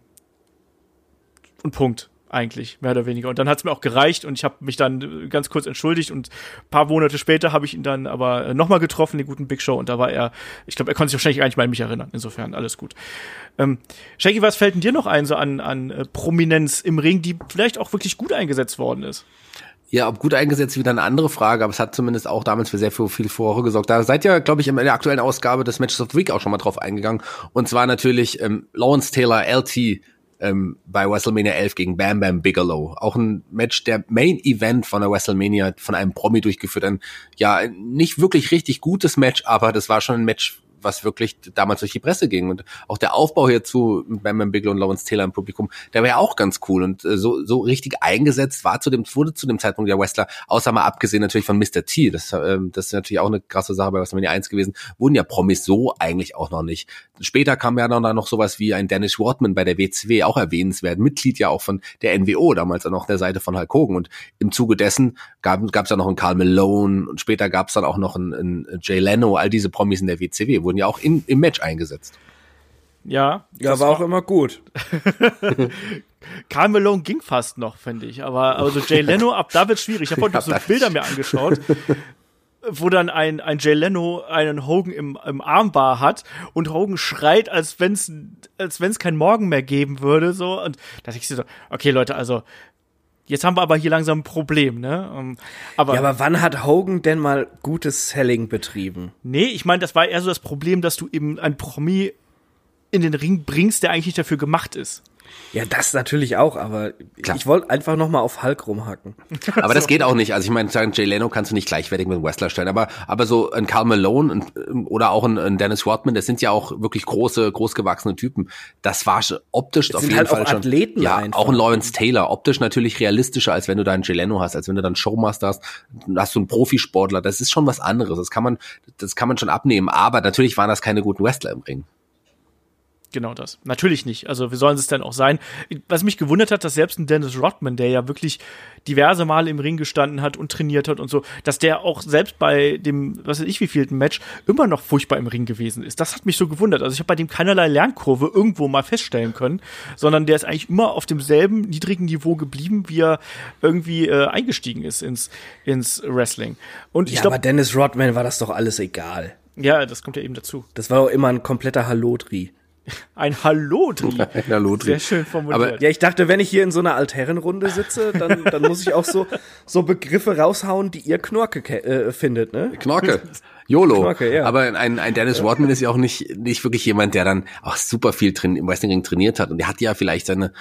und Punkt eigentlich, mehr oder weniger. Und dann hat es mir auch gereicht und ich habe mich dann ganz kurz entschuldigt und paar Monate später habe ich ihn dann aber nochmal getroffen, den guten Big Show, und da war er, ich glaube, er konnte sich wahrscheinlich nicht mal an mich erinnern. Insofern, alles gut. Ähm, Shaggy, was fällt denn dir noch ein, so an, an äh, Prominenz im Ring, die vielleicht auch wirklich gut eingesetzt worden ist? Ja, ob gut eingesetzt, wieder eine andere Frage, aber es hat zumindest auch damals für sehr viel, viel Furore gesorgt. Da seid ihr, glaube ich, in der aktuellen Ausgabe des Matches of the Week auch schon mal drauf eingegangen. Und zwar natürlich ähm, Lawrence Taylor, LT, ähm, bei WrestleMania 11 gegen Bam Bam Bigelow. Auch ein Match, der Main Event von der WrestleMania von einem Promi durchgeführt. Ein ja nicht wirklich richtig gutes Match, aber das war schon ein Match, was wirklich damals durch die Presse ging. Und auch der Aufbau hierzu mit Bam Bigelow und Lawrence Taylor im Publikum, der war ja auch ganz cool. Und äh, so, so richtig eingesetzt war zu dem, wurde zu dem Zeitpunkt der Wrestler, außer mal abgesehen natürlich von Mr. T, das, äh, das ist natürlich auch eine krasse Sache bei WrestleMania 1 gewesen, wurden ja Promis so eigentlich auch noch nicht. Später kam ja dann noch sowas wie ein Dennis Rodman bei der WCW, auch erwähnenswert, Mitglied ja auch von der NWO, damals dann auch der Seite von Hulk Hogan. Und im Zuge dessen gab es ja noch einen Karl Malone und später gab es dann auch noch einen, einen Jay Leno, all diese Promis in der WCW wurden ja auch in, im Match eingesetzt. Ja. Ja, war, war auch immer gut. *laughs* Karl Malone ging fast noch, finde ich. Aber also Jay Leno, ab da wird schwierig. Ich habe *laughs* heute noch so Bilder mir angeschaut. wo dann ein, ein Jay Leno einen Hogan im, im Armbar hat und Hogan schreit, als wenn's, als wenn's kein Morgen mehr geben würde, so. Und da dachte ich so, okay, Leute, also, jetzt haben wir aber hier langsam ein Problem, ne? Um, Aber, Ja, aber wann hat Hogan denn mal gutes Selling betrieben? nee, ich meine, das war eher so das Problem, dass du eben ein Promi in den Ring bringst, der eigentlich nicht dafür gemacht ist. Ja, das natürlich auch, aber Klar. ich wollte einfach noch mal auf Hulk rumhacken. *laughs* Aber das geht auch nicht. Also ich meine, sagen Jay Leno kannst du nicht gleichwertig mit einem Wrestler stellen. Aber, aber so ein Karl Malone und, ähm, oder auch ein, ein Dennis Rodman, das sind ja auch wirklich große, großgewachsene Typen. Das war optisch auf sind jeden halt Fall auch schon. Athleten ja, einfach. auch ein Lawrence Taylor. Optisch natürlich realistischer, als wenn du da einen Jay Leno hast, als wenn du dann Showmaster hast. Hast du einen Profisportler. Das ist schon was anderes. Das kann man, das kann man schon abnehmen. Aber natürlich waren das keine guten Wrestler im Ring. Genau das. Natürlich nicht. Also, wie sollen es denn auch sein? Was mich gewundert hat, dass selbst ein Dennis Rodman, der ja wirklich diverse Male im Ring gestanden hat und trainiert hat und so, dass der auch selbst bei dem, was weiß ich, wievielten Match immer noch furchtbar im Ring gewesen ist. Das hat mich so gewundert. Also, ich habe bei dem keinerlei Lernkurve irgendwo mal feststellen können, sondern der ist eigentlich immer auf demselben niedrigen Niveau geblieben, wie er irgendwie äh, eingestiegen ist ins, ins Wrestling. Und ich Ja, aber Dennis Rodman war das doch alles egal. ja, das kommt ja eben dazu. Das war auch immer ein kompletter Hallodri. Ein Hallo, Dri. *laughs* Ein Hallo, Dri. Sehr schön formuliert. Aber- Ja, ich dachte, wenn ich hier in so einer Altherrenrunde sitze, dann, dann muss ich auch so, so Begriffe raushauen, die ihr Knorke ke- äh, findet, ne? Knorke. YOLO. Knorke, ja. Aber ein, ein Dennis Rodman ist ja auch nicht, nicht wirklich jemand, der dann auch super viel drin, im Wrestling trainiert hat. Und der hat ja vielleicht seine,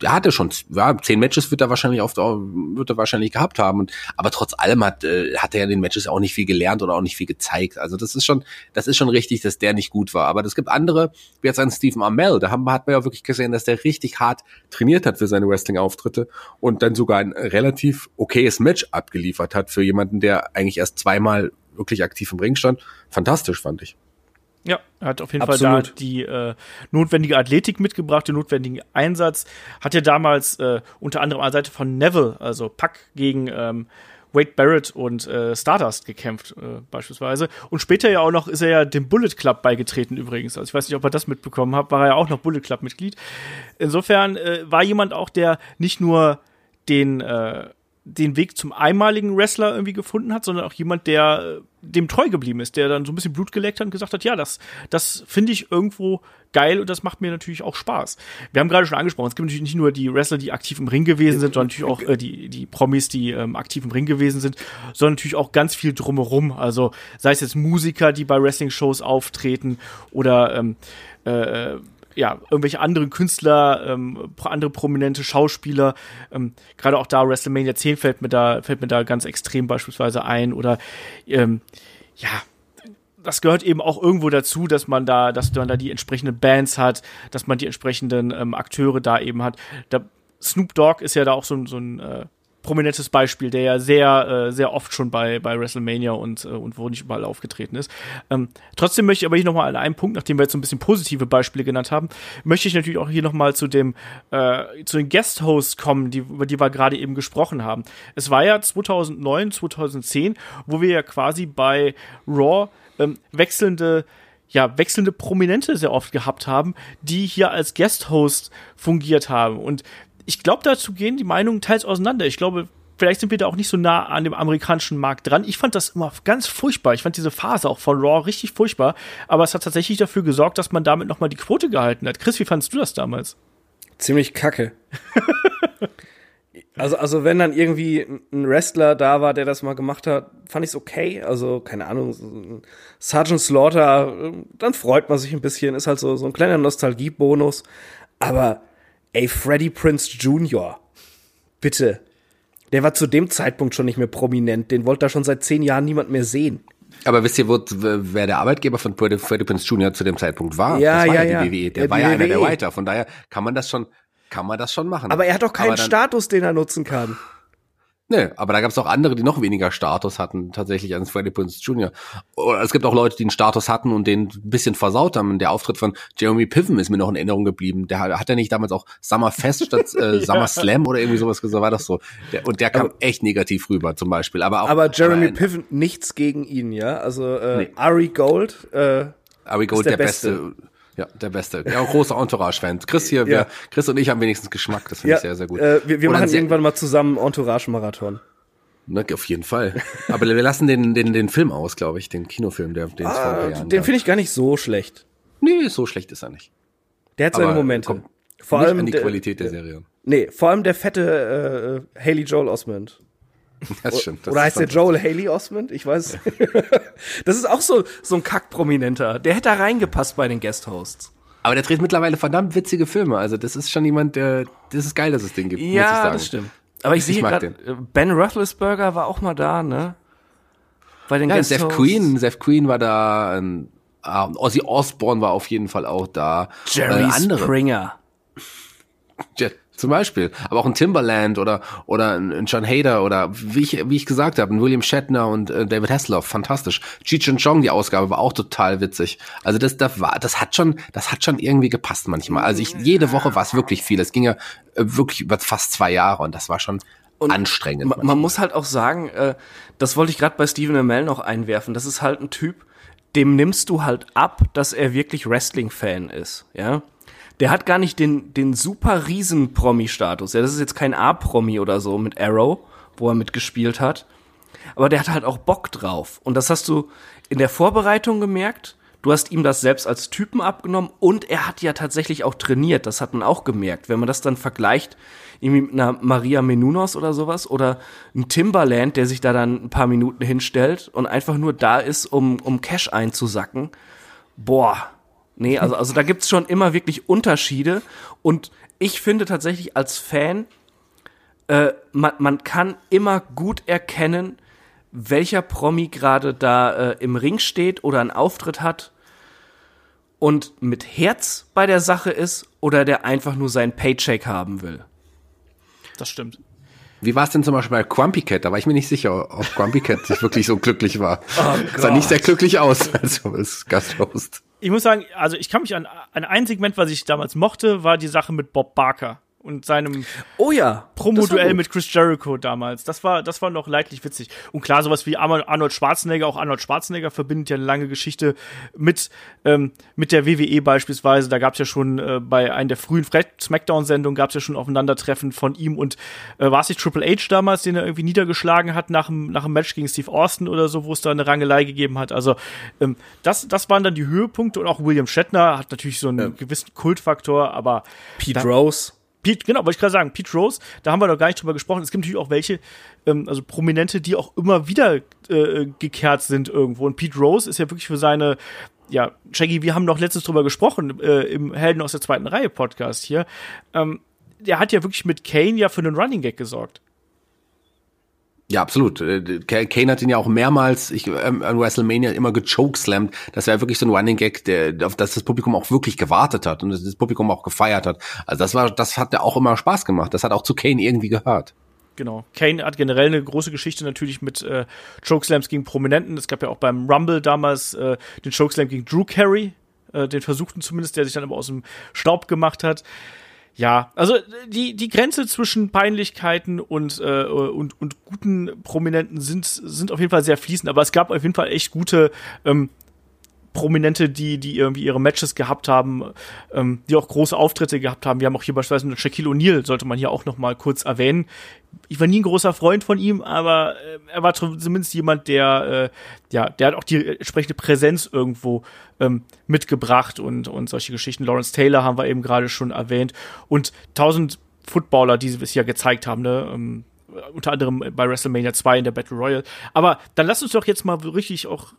der hatte schon, ja, zehn Matches wird er wahrscheinlich oft, wird er wahrscheinlich gehabt haben. Und, aber trotz allem hat, äh, hat er ja in den Matches auch nicht viel gelernt oder auch nicht viel gezeigt. Also das ist schon, das ist schon richtig, dass der nicht gut war. Aber es gibt andere, wie jetzt ein Stephen Amell, da haben, hat man ja wirklich gesehen, dass der richtig hart trainiert hat für seine Wrestling-Auftritte und dann sogar ein relativ okayes Match abgeliefert hat für jemanden, der eigentlich erst zweimal wirklich aktiv im Ring stand. Fantastisch, fand ich. Ja, er hat auf jeden Fall da Absolut. die äh, notwendige Athletik mitgebracht, den notwendigen Einsatz. Hat ja damals äh, unter anderem an der Seite von Neville, also Puck gegen ähm, Wade Barrett und äh, Stardust gekämpft, äh, beispielsweise. Und später ja auch noch ist er ja dem Bullet Club beigetreten übrigens. Also ich weiß nicht, ob er das mitbekommen hat, war er ja auch noch Bullet Club Mitglied. Insofern äh, war jemand auch, der nicht nur den äh, den Weg zum einmaligen Wrestler irgendwie gefunden hat, sondern auch jemand, der äh, dem treu geblieben ist, der dann so ein bisschen Blut geleckt hat und gesagt hat, ja, das, das finde ich irgendwo geil und das macht mir natürlich auch Spaß. Wir haben gerade schon angesprochen, es gibt natürlich nicht nur die Wrestler, die aktiv im Ring gewesen sind, sondern natürlich auch äh, die, die Promis, die ähm, aktiv im Ring gewesen sind, sondern natürlich auch ganz viel drumherum. Also sei es jetzt Musiker, die bei Wrestling-Shows auftreten oder ähm, äh, ja, irgendwelche anderen Künstler, ähm, andere prominente Schauspieler, ähm, gerade auch da WrestleMania 10 fällt mir da, fällt mir da ganz extrem beispielsweise ein oder ähm, ja, das gehört eben auch irgendwo dazu, dass man da, dass man da die entsprechenden Bands hat, dass man die entsprechenden ähm, Akteure da eben hat. Da, Snoop Dogg ist ja da auch so, so ein äh, prominentes Beispiel, der ja sehr, äh, sehr oft schon bei, bei WrestleMania und, äh, und wo nicht überall aufgetreten ist. Ähm, trotzdem möchte ich aber hier nochmal an einem Punkt, nachdem wir jetzt so ein bisschen positive Beispiele genannt haben, möchte ich natürlich auch hier nochmal zu dem, äh, zu den Guest Hosts kommen, die, über die wir gerade eben gesprochen haben. Es war ja 2009, 2010, wo wir ja quasi bei Raw ähm, wechselnde ja, wechselnde Prominente sehr oft gehabt haben, die hier als Guest-Host fungiert haben. Und ich glaube, dazu gehen die Meinungen teils auseinander. Ich glaube, vielleicht sind wir da auch nicht so nah an dem amerikanischen Markt dran. Ich fand das immer ganz furchtbar. Ich fand diese Phase auch von Raw richtig furchtbar. Aber es hat tatsächlich dafür gesorgt, dass man damit nochmal die Quote gehalten hat. Chris, wie fandest du das damals? Ziemlich kacke. *laughs* Also, also wenn dann irgendwie ein Wrestler da war, der das mal gemacht hat, fand ich's okay. Also, keine Ahnung, Sergeant Slaughter, dann freut man sich ein bisschen, ist halt so, so ein kleiner Nostalgiebonus. Aber, ey, Freddie Prince Jr., bitte. Der war zu dem Zeitpunkt schon nicht mehr prominent. Den wollte da schon seit zehn Jahren niemand mehr sehen. Aber wisst ihr, wo, wer der Arbeitgeber von Freddie, Prinze Jr. zu dem Zeitpunkt war? Ja, das war ja, ja, die WWE. Der Ja, war ja einer der WWE. Writer. Von daher kann man das schon, kann man das schon machen. Aber er hat doch keinen Status, den er nutzen kann. Nee, aber da gab es auch andere, die noch weniger Status hatten, tatsächlich als Freddie Prinze Jr. Oder Es gibt auch Leute, die einen Status hatten und den ein bisschen versaut haben. Der Auftritt von Jeremy Piven ist mir noch in Erinnerung geblieben. Der hat, er nicht damals auch Summer Fest statt *laughs* äh, Summer Slam oder irgendwie sowas gesagt, war das so. Der, und der kam echt negativ rüber zum Beispiel. Aber auch, Aber Jeremy aber, Piven, nichts gegen ihn, ja. Also äh, Nee. Ari Gold, äh, Ari Gold, ist der der, beste. Ja, der Beste. Ja, auch großer Entourage-Fan. Chris hier, wir, Ja. Chris und ich haben wenigstens Geschmack. Das finde ja, ich sehr, sehr gut. Äh, wir wir machen irgendwann mal zusammen Entourage-Marathon. Na, auf jeden Fall. Aber wir lassen den, den, den Film aus, glaube ich, den Kinofilm, der, den Ah, den finde ich gar nicht so schlecht. Nee, so schlecht ist er nicht. Der hat seine Aber Momente. kommt Vor nicht allem an die der, Qualität der Serie. Nee, vor allem der fette äh, Haley Joel Osmond. Das stimmt. Das Oder ist heißt der. Joel Haley Osmond? Ich weiß. *laughs* das ist auch so, so ein Kack-Prominenter. Der hätte da reingepasst bei den Guest-Hosts. Aber der dreht mittlerweile verdammt witzige Filme. Also das ist schon jemand, der, das ist geil, dass es den gibt, muss ich Ja, sagen. das stimmt. Aber ich, Ich sehe gerade, Ben Roethlisberger war auch mal da, ne? Bei den Ja, Guest Seth Hosts. Queen, Seth Queen war da, ähm, Ozzy Osbourne war auf jeden Fall auch da. Jerry äh, andere. Springer. Ja, zum Beispiel. Aber auch ein Timberland oder, oder ein John Hader oder wie ich, wie ich gesagt habe, ein William Shatner und äh, David Hasselhoff, fantastisch. Cheech and Chong, die Ausgabe war auch total witzig. Also das, das war, das hat schon, das hat schon irgendwie gepasst manchmal. Also ich, jede Woche war es wirklich viel. Es ging ja äh, wirklich über fast zwei Jahre und das war schon anstrengend. Man, man muss halt auch sagen, äh, das wollte ich gerade bei Stephen Amell noch einwerfen. Das ist halt ein Typ, dem nimmst du halt ab, dass er wirklich Wrestling-Fan ist, ja. Der hat gar nicht den, den super riesen Promi-Status. Ja, das ist jetzt kein A-Promi oder so mit Arrow, wo er mitgespielt hat. Aber der hat halt auch Bock drauf. Und das hast du in der Vorbereitung gemerkt. Du hast ihm das selbst als Typen abgenommen und er hat ja tatsächlich auch trainiert. Das hat man auch gemerkt. Wenn man das dann vergleicht, irgendwie mit einer Maria Menounos oder sowas oder ein Timberland, der sich da dann ein paar Minuten hinstellt und einfach nur da ist, um, um Cash einzusacken. Boah. Nee, also, also da gibt's schon immer wirklich Unterschiede. Und ich finde tatsächlich als Fan, äh, man, man kann immer gut erkennen, welcher Promi gerade da äh, im Ring steht oder einen Auftritt hat und mit Herz bei der Sache ist oder der einfach nur seinen Paycheck haben will. Das stimmt. Wie war es denn zum Beispiel bei Grumpy Cat? Da war ich mir nicht sicher, ob Grumpy Cat sich wirklich so glücklich war. Sah nicht sehr glücklich aus, *laughs* als Gasthost. Ich muss sagen, also ich kann mich an, an ein Segment, was ich damals mochte, war die Sache mit Bob Barker und seinem Oh ja. Promo-Duell mit Chris Jericho damals. Das war, das war noch leidlich witzig. Und klar, sowas wie Arno- Arnold Schwarzenegger, auch Arnold Schwarzenegger verbindet ja eine lange Geschichte mit, ähm, mit der WWE beispielsweise. Da gab es ja schon äh, bei einer der frühen Smackdown-Sendungen gab es ja schon Aufeinandertreffen von ihm und äh, war es nicht Triple H damals, den er irgendwie niedergeschlagen hat nach dem, nach dem Match gegen Steve Austin oder so, wo es da eine Rangelei gegeben hat. Also ähm, das, das waren dann die Höhepunkte und auch William Shatner hat natürlich so einen gewissen Kultfaktor, aber Pete Rose. Pete, genau, wollte ich gerade sagen, Pete Rose, da haben wir noch gar nicht drüber gesprochen. Es gibt natürlich auch welche, ähm, also Prominente, die auch immer wieder äh, gekehrt sind irgendwo. Und Pete Rose ist ja wirklich für seine, ja, Shaggy, wir haben noch letztens drüber gesprochen, äh, im Helden aus der zweiten Reihe Podcast hier. Ähm, der hat ja wirklich mit Kane ja für einen Running Gag gesorgt. Ja, absolut. Äh, Kane hat ihn ja auch mehrmals ich, ähm, an WrestleMania immer gechokeslammt. Das war wirklich so ein Running Gag, der, auf das das Publikum auch wirklich gewartet hat und das, das Publikum auch gefeiert hat. Also das war, das hat ja auch immer Spaß gemacht. Das hat auch zu Kane irgendwie gehört. Genau. Kane hat generell eine große Geschichte natürlich mit äh, Chokeslams gegen Prominenten. Es gab ja auch beim Rumble damals äh, den Chokeslam gegen Drew Carey, äh, den versuchten zumindest, der sich dann aber aus dem Staub gemacht hat. Ja, also die, die Grenze zwischen Peinlichkeiten und, äh, und, und guten Prominenten sind, sind auf jeden Fall sehr fließend, aber es gab auf jeden Fall echt gute ähm, Prominente, die, die irgendwie ihre Matches gehabt haben, ähm, die auch große Auftritte gehabt haben. Wir haben auch hier beispielsweise einen Shaquille O'Neal, sollte man hier auch noch mal kurz erwähnen. Ich war nie ein großer Freund von ihm, aber äh, er war zumindest jemand, der, äh, ja, der hat auch die entsprechende Präsenz irgendwo ähm, mitgebracht und, und solche Geschichten. Lawrence Taylor haben wir eben gerade schon erwähnt und tausend Footballer, die es ja gezeigt haben, ne? Ähm, unter anderem bei WrestleMania 2 in der Battle Royale. Aber dann lass uns doch jetzt mal richtig auch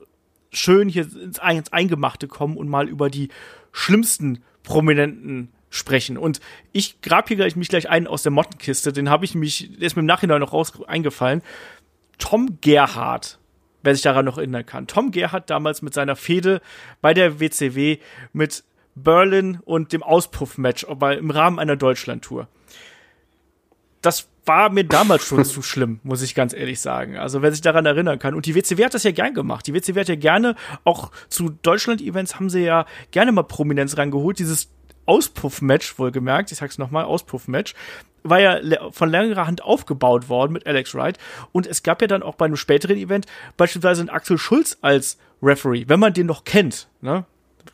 schön hier ins, ins Eingemachte kommen und mal über die schlimmsten Prominenten sprechen. Und ich grab hier gleich mich gleich einen aus der Mottenkiste, den habe ich mich, der ist mir im Nachhinein noch raus eingefallen. Tom Gerhardt, wer sich daran noch erinnern kann. Tom Gerhardt damals mit seiner Fehde bei der WCW mit Berlin und dem Auspuff-Match aber im Rahmen einer Deutschland-Tour. Das war mir damals schon zu schlimm, muss ich ganz ehrlich sagen. Also wer sich daran erinnern kann. Und die WCW hat das ja gern gemacht. Die WCW hat ja gerne, auch zu Deutschland-Events haben sie ja gerne mal Prominenz rangeholt. Dieses Auspuff-Match, wohlgemerkt, ich sag's nochmal, Auspuff-Match, war ja von längerer Hand aufgebaut worden mit Alex Wright. Und es gab ja dann auch bei einem späteren Event beispielsweise einen Axel Schulz als Referee, wenn man den noch kennt. Ne?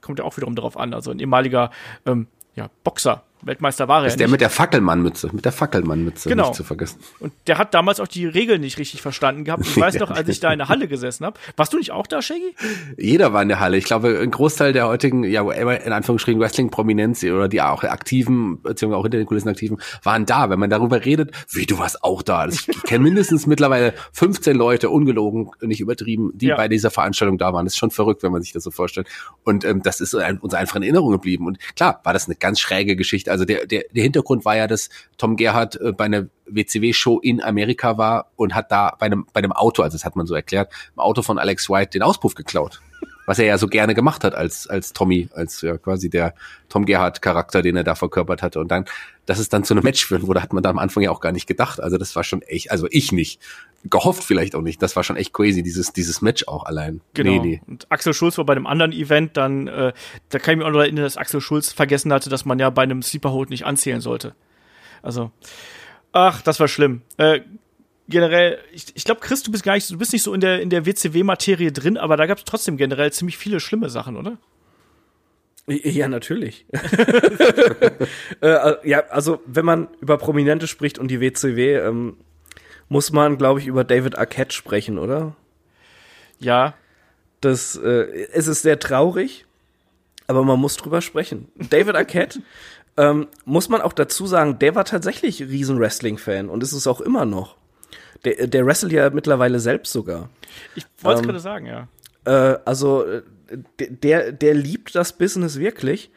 Kommt ja auch wiederum darauf an. Also ein ehemaliger ähm, ja, Boxer Weltmeister war er ist ja der nicht. mit der Fackelmannmütze, mit der Fackelmannmütze, Genau. nicht zu vergessen. Und der hat damals auch die Regeln nicht richtig verstanden gehabt. Ich weiß *laughs* noch, als ich da in der Halle gesessen habe. Warst du nicht auch da, Shaggy? Jeder war in der Halle. Ich glaube, ein Großteil der heutigen, ja, in Anführungsstrichen Wrestling-Prominenz oder die auch aktiven, beziehungsweise auch hinter den Kulissen aktiven, waren da. Wenn man darüber redet, wie du warst auch da. Ich kenne mindestens mittlerweile 15 Leute, ungelogen, nicht übertrieben, die Ja. bei dieser Veranstaltung da waren. Das ist schon verrückt, wenn man sich das so vorstellt. Und ähm, das ist ein, uns einfach in Erinnerung geblieben. Und klar, war das eine ganz schräge Geschichte. Also der, der, der Hintergrund war ja, dass Tom Gerhardt äh, bei einer WCW-Show in Amerika war und hat da bei einem, bei einem Auto, also das hat man so erklärt, im Auto von Alex White den Auspuff geklaut. Was er ja so gerne gemacht hat als, als Tommy, als ja quasi der Tom Gerhardt-Charakter, den er da verkörpert hatte. Und dann, dass es dann zu einem Match führen wurde, hat man da am Anfang ja auch gar nicht gedacht. Also das war schon echt, also ich nicht. Gehofft vielleicht auch nicht. Das war schon echt crazy, dieses, dieses Match auch allein. Genau. Nee, nee. Und Axel Schulz war bei einem anderen Event, dann, äh, da kann ich mich auch noch erinnern, dass Axel Schulz vergessen hatte, dass man ja bei einem Sleeperhold nicht anzählen sollte. Also, ach, das war schlimm. Äh, generell, ich, ich glaube, Chris, du bist gar nicht, so- du bist nicht so in der, in der WCW-Materie drin, aber da gab es trotzdem generell ziemlich viele schlimme Sachen, oder? Ja, natürlich. *laughs* äh, ja, also wenn man über Prominente spricht und die WCW, ähm, muss man, glaube ich, über David Arquette sprechen, oder? Ja, Das, äh, es ist sehr traurig, aber man muss drüber sprechen. David Arquette, *laughs* ähm, muss man auch dazu sagen, der war tatsächlich riesen Wrestling-Fan und ist es auch immer noch. Der, der wrestelt ja mittlerweile selbst sogar. ich wollte es Ähm, gerade sagen, ja. Äh, also äh, der, der liebt das Business wirklich.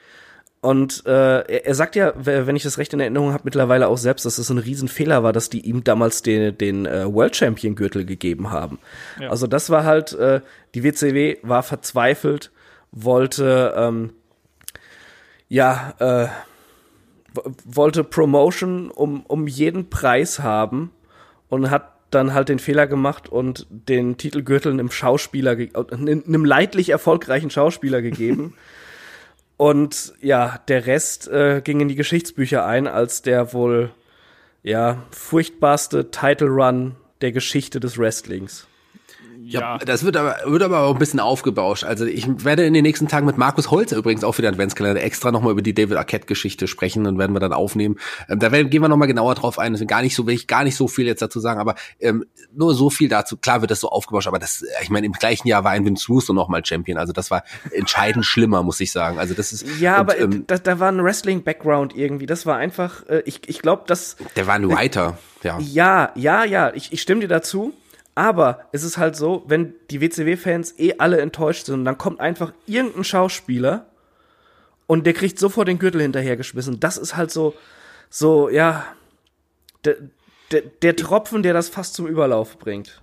Und äh, er, er sagt ja, wenn ich das recht in Erinnerung habe, mittlerweile auch selbst, dass es ein Riesenfehler war, dass die ihm damals den, den äh, World Champion Gürtel gegeben haben. Ja. Also das war halt, äh, die WCW war verzweifelt, wollte ähm, ja äh, wollte Promotion um, um jeden Preis haben und hat dann halt den Fehler gemacht und den Titelgürtel einem Schauspieler, äh, einem leidlich erfolgreichen Schauspieler gegeben. *laughs* und ja, der Rest äh, ging in die Geschichtsbücher ein als der wohl ja furchtbarste Title Run der Geschichte des Wrestlings. Ja, Das wird aber, wird aber auch ein bisschen aufgebauscht. Also ich werde in den nächsten Tagen mit Markus Holzer übrigens auch für den Adventskalender extra nochmal über die David Arquette-Geschichte sprechen und werden wir dann aufnehmen. Ähm, da werden, gehen wir nochmal genauer drauf ein. Deswegen gar nicht so, will ich gar nicht so viel jetzt dazu sagen, aber ähm, nur so viel dazu. Klar wird das so aufgebauscht, aber das, ich meine, im gleichen Jahr war ein Vince Russo nochmal Champion. Also das war entscheidend schlimmer, muss ich sagen. Also das ist. Ja, und, aber äh, ähm, da, da war ein Wrestling-Background irgendwie. Das war einfach, äh, ich, ich glaube, dass der war ein Writer, ja. Ja, ja, ja, ich, ich stimme dir dazu. Aber es ist halt so, wenn die WCW-Fans eh alle enttäuscht sind, dann kommt einfach irgendein Schauspieler und der kriegt sofort den Gürtel hinterhergeschmissen. Das ist halt so, so, ja, der, der, der Tropfen, der das fast zum Überlauf bringt.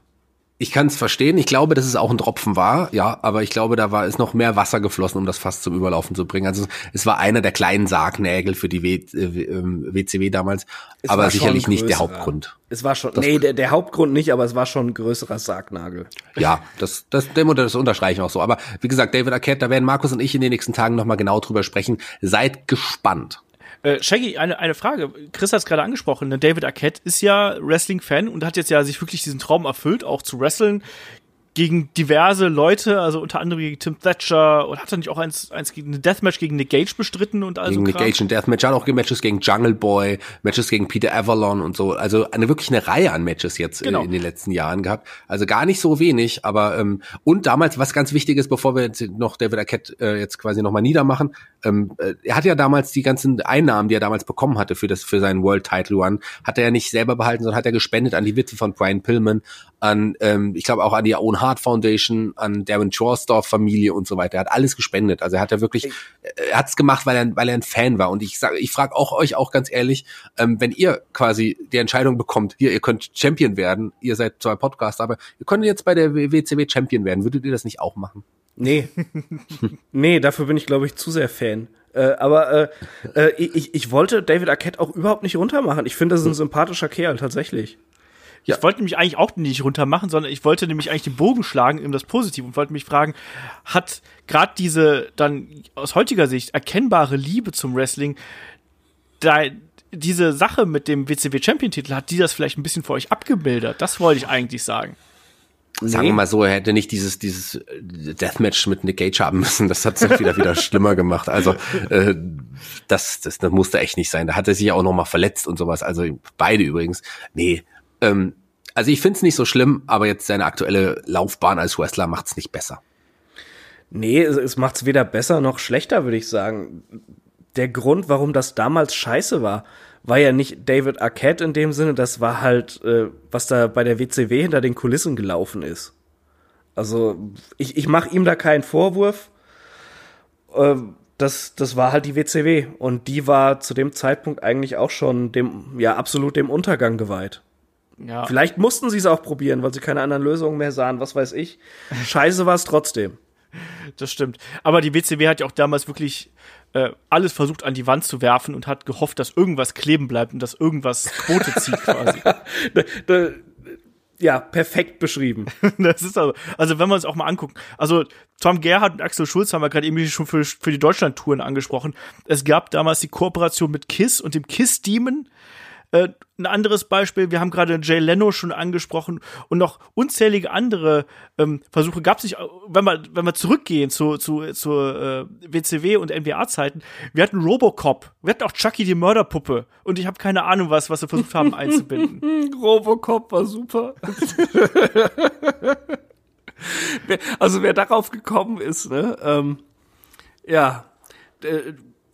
Ich kann es verstehen. Ich glaube, dass es auch ein Tropfen war, ja, aber ich glaube, da war ist noch mehr Wasser geflossen, um das fast zum Überlaufen zu bringen. Also es war einer der kleinen Sargnägel für die w, äh, ähm, WCW damals, Es aber sicherlich nicht der. Hauptgrund. Es war schon, nee, der, der Hauptgrund nicht, aber es war schon ein größerer Sargnagel. Ja, das, das, dem- das unterstreichen auch so. Aber wie gesagt, David Arquette, da werden Markus und ich in den nächsten Tagen nochmal genau drüber sprechen. Seid gespannt. Äh, Shaggy, eine, eine Frage. Chris hat es gerade angesprochen. Ne? David Arquette ist ja Wrestling-Fan und hat jetzt ja sich wirklich diesen Traum erfüllt, auch zu wresteln gegen diverse Leute, also unter anderem gegen Tim Thatcher und hat er nicht auch eins, eins gegen eine Deathmatch gegen Nick Gage bestritten und also gegen Nick Gage und Deathmatch, hat auch Matches gegen Jungle Boy, Matches gegen Peter Avalon und so. Also eine wirklich eine Reihe an Matches jetzt Genau. äh, in den letzten Jahren gehabt. Also gar nicht so wenig, aber ähm, und damals, was ganz wichtig ist, bevor wir jetzt noch David Arquette äh, jetzt quasi nochmal niedermachen, ähm, äh, er hat ja damals die ganzen Einnahmen, die er damals bekommen hatte für das für seinen World Title Run, hat er ja nicht selber behalten, sondern hat er gespendet an die Witwe von Brian Pillman, an ähm, ich glaube auch an die Owen Hart Foundation, an Darren Shorestorff Familie und so weiter. Er hat alles gespendet. Also er hat ja wirklich, er hat es gemacht, weil er, weil er ein Fan war. Und ich sage, ich frage auch euch auch ganz ehrlich, ähm, wenn ihr quasi die Entscheidung bekommt, hier, ihr könnt Champion werden, ihr seid zwar Podcaster, aber ihr könnt jetzt bei der WCW Champion werden. Würdet ihr das nicht auch machen? Nee. *laughs* nee, dafür bin ich, glaube ich, zu sehr Fan. Äh, aber äh, äh, ich, ich wollte David Arquette auch überhaupt nicht runtermachen. Ich finde, das ist ein sympathischer Kerl, tatsächlich. Ich wollte nämlich eigentlich auch nicht runter machen, sondern ich wollte nämlich eigentlich den Bogen schlagen in das Positive und wollte mich fragen, hat gerade diese dann aus heutiger Sicht erkennbare Liebe zum Wrestling, da diese Sache mit dem WCW Champion Titel, hat die das vielleicht ein bisschen für euch abgebildet? Das wollte ich eigentlich sagen. Sagen wir mal so, er hätte nicht dieses, dieses Deathmatch mit Nick Gage haben müssen. Das hat es wieder, wieder *laughs* schlimmer gemacht. Also, äh, das, das, das musste echt nicht sein. Da hat er sich ja auch noch mal verletzt und sowas. Also beide übrigens. Nee, ähm, also ich find's nicht so schlimm, aber jetzt seine aktuelle Laufbahn als Wrestler macht's nicht besser. Nee, es, es macht's weder besser noch schlechter, würde ich sagen. Der Grund, warum das damals scheiße war, war ja nicht David Arquette in dem Sinne, das war halt, äh, was da bei der WCW hinter den Kulissen gelaufen ist. Also ich, ich mache ihm da keinen Vorwurf. Ähm, das, das war halt die WCW und die war zu dem Zeitpunkt eigentlich auch schon dem, ja, absolut dem Untergang geweiht. Ja. Vielleicht mussten sie es auch probieren, weil sie keine anderen Lösungen mehr sahen, was weiß ich. Scheiße war es trotzdem. Das stimmt. Aber die WCW hat ja auch damals wirklich äh, alles versucht an die Wand zu werfen und hat gehofft, dass irgendwas kleben bleibt und dass irgendwas Quote zieht *laughs* quasi. da, da, ja, perfekt beschrieben. *laughs* das ist also, also wenn wir uns auch mal angucken, also Tom Gerhardt und Axel Schulz haben wir gerade eben schon für, für die Deutschland-Touren angesprochen. Es gab damals die Kooperation mit KISS und dem KISS-Demon. Äh, ein anderes Beispiel, wir haben gerade Jay Leno schon angesprochen und noch unzählige andere ähm, Versuche gab es nicht, wenn wir, wenn wir zurückgehen zu, zu, zur äh, WCW und NBA-Zeiten, wir hatten Robocop, wir hatten auch Chucky die Mörderpuppe und ich habe keine Ahnung was, was sie versucht haben einzubinden. *laughs* Robocop war super. *laughs* also wer darauf gekommen ist, ne, ähm, ja,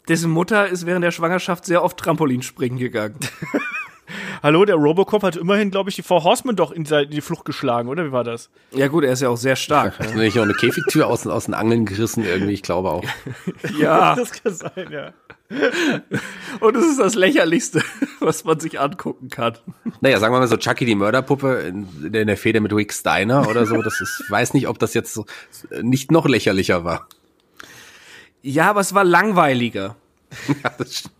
dessen Mutter ist während der Schwangerschaft sehr oft Trampolinspringen gegangen. *laughs* Hallo, der Robocop hat immerhin, glaube ich, die Four Horsemen doch in die Flucht geschlagen, oder? Wie war das? Ja gut, er ist ja auch sehr stark. Hat nicht auch eine Käfigtür aus, aus den Angeln gerissen irgendwie, ich glaube auch. *laughs* ja. das kann sein, ja. Und es ist das Lächerlichste, *laughs* was man sich angucken kann. Naja, sagen wir mal so, Chucky die Mörderpuppe in, in der Feder mit Rick Steiner oder so, das ist, *laughs* weiß nicht, ob das jetzt so nicht noch lächerlicher war. Ja, aber es war langweiliger. ja, das stimmt.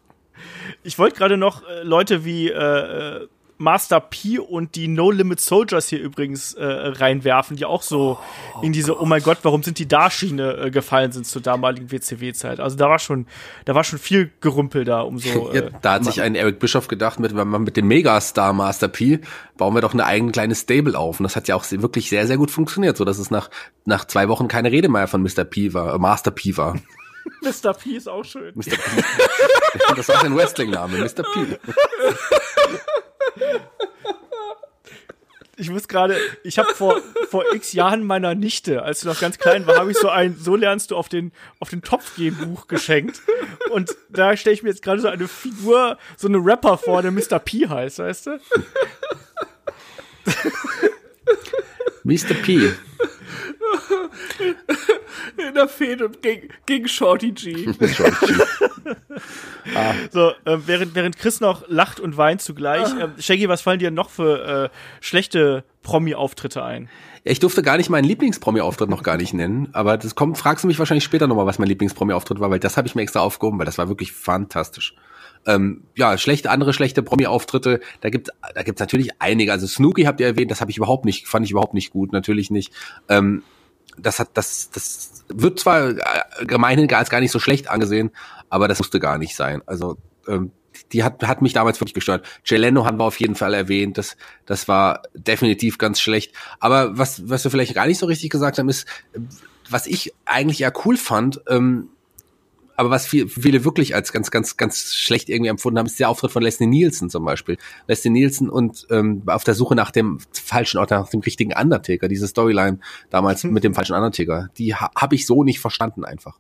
Ich wollte gerade noch äh, Leute wie äh, Master P und die No Limit Soldiers hier übrigens äh, reinwerfen, die auch so oh, in diese Oh mein Gott, warum sind die da Schiene äh, gefallen sind zur damaligen WCW-Zeit. Also da war schon, da war schon viel Gerümpel da um so. Äh, ja, da hat sich ein Eric Bischoff gedacht, mit, mit dem Megastar Master P bauen wir doch eine eigene kleine Stable auf. Und das hat ja auch wirklich sehr, sehr gut funktioniert, so dass es nach, nach zwei Wochen keine Rede mehr von Mr. P war, äh, Master P war. *laughs* Mr. P ist auch schön. Mr. P. *laughs* das war sein Wrestling-Name, Mr. P. Ich muss gerade, ich habe vor vor x Jahren meiner Nichte, als sie noch ganz klein war, habe ich so ein so lernst du auf den auf den Topf gehen Buch geschenkt und da stelle ich mir jetzt gerade so eine Figur, so eine Rapper vor, der Mr. P heißt, weißt du? Mr. P. In der Fehde gegen, gegen Shorty G. *laughs* ah. So, äh, während, während Chris noch lacht und weint zugleich. Ah. Äh, Shaggy, was fallen dir noch für äh, schlechte Promi-Auftritte ein? Ja, ich durfte gar nicht meinen Lieblings-Promi-Auftritt noch gar nicht nennen, aber das kommt, fragst du mich wahrscheinlich später nochmal, was mein Lieblings-Promi-Auftritt war, weil das habe ich mir extra aufgehoben, weil das war wirklich fantastisch. Ähm, ja, schlechte, andere schlechte Promi-Auftritte, da gibt da gibt's natürlich einige. Also Snooki habt ihr erwähnt, das habe ich überhaupt nicht, fand ich überhaupt nicht gut, natürlich nicht. Ähm, das hat, das, das wird zwar äh, gemeinhin als gar nicht so schlecht angesehen, aber das musste gar nicht sein. Also ähm, die hat, hat mich damals wirklich gestört. Jeleno haben wir auf jeden Fall erwähnt, das, das war definitiv ganz schlecht. Aber was, was wir vielleicht gar nicht so richtig gesagt haben, ist, was ich eigentlich eher cool fand, ähm, aber was viel, viele wirklich als ganz, ganz, ganz schlecht irgendwie empfunden haben, ist der Auftritt von Leslie Nielsen zum Beispiel. Leslie Nielsen und ähm, auf der Suche nach dem falschen Ort, nach dem richtigen Undertaker, diese Storyline damals hm. mit dem falschen Undertaker, die ha habe ich so nicht verstanden einfach.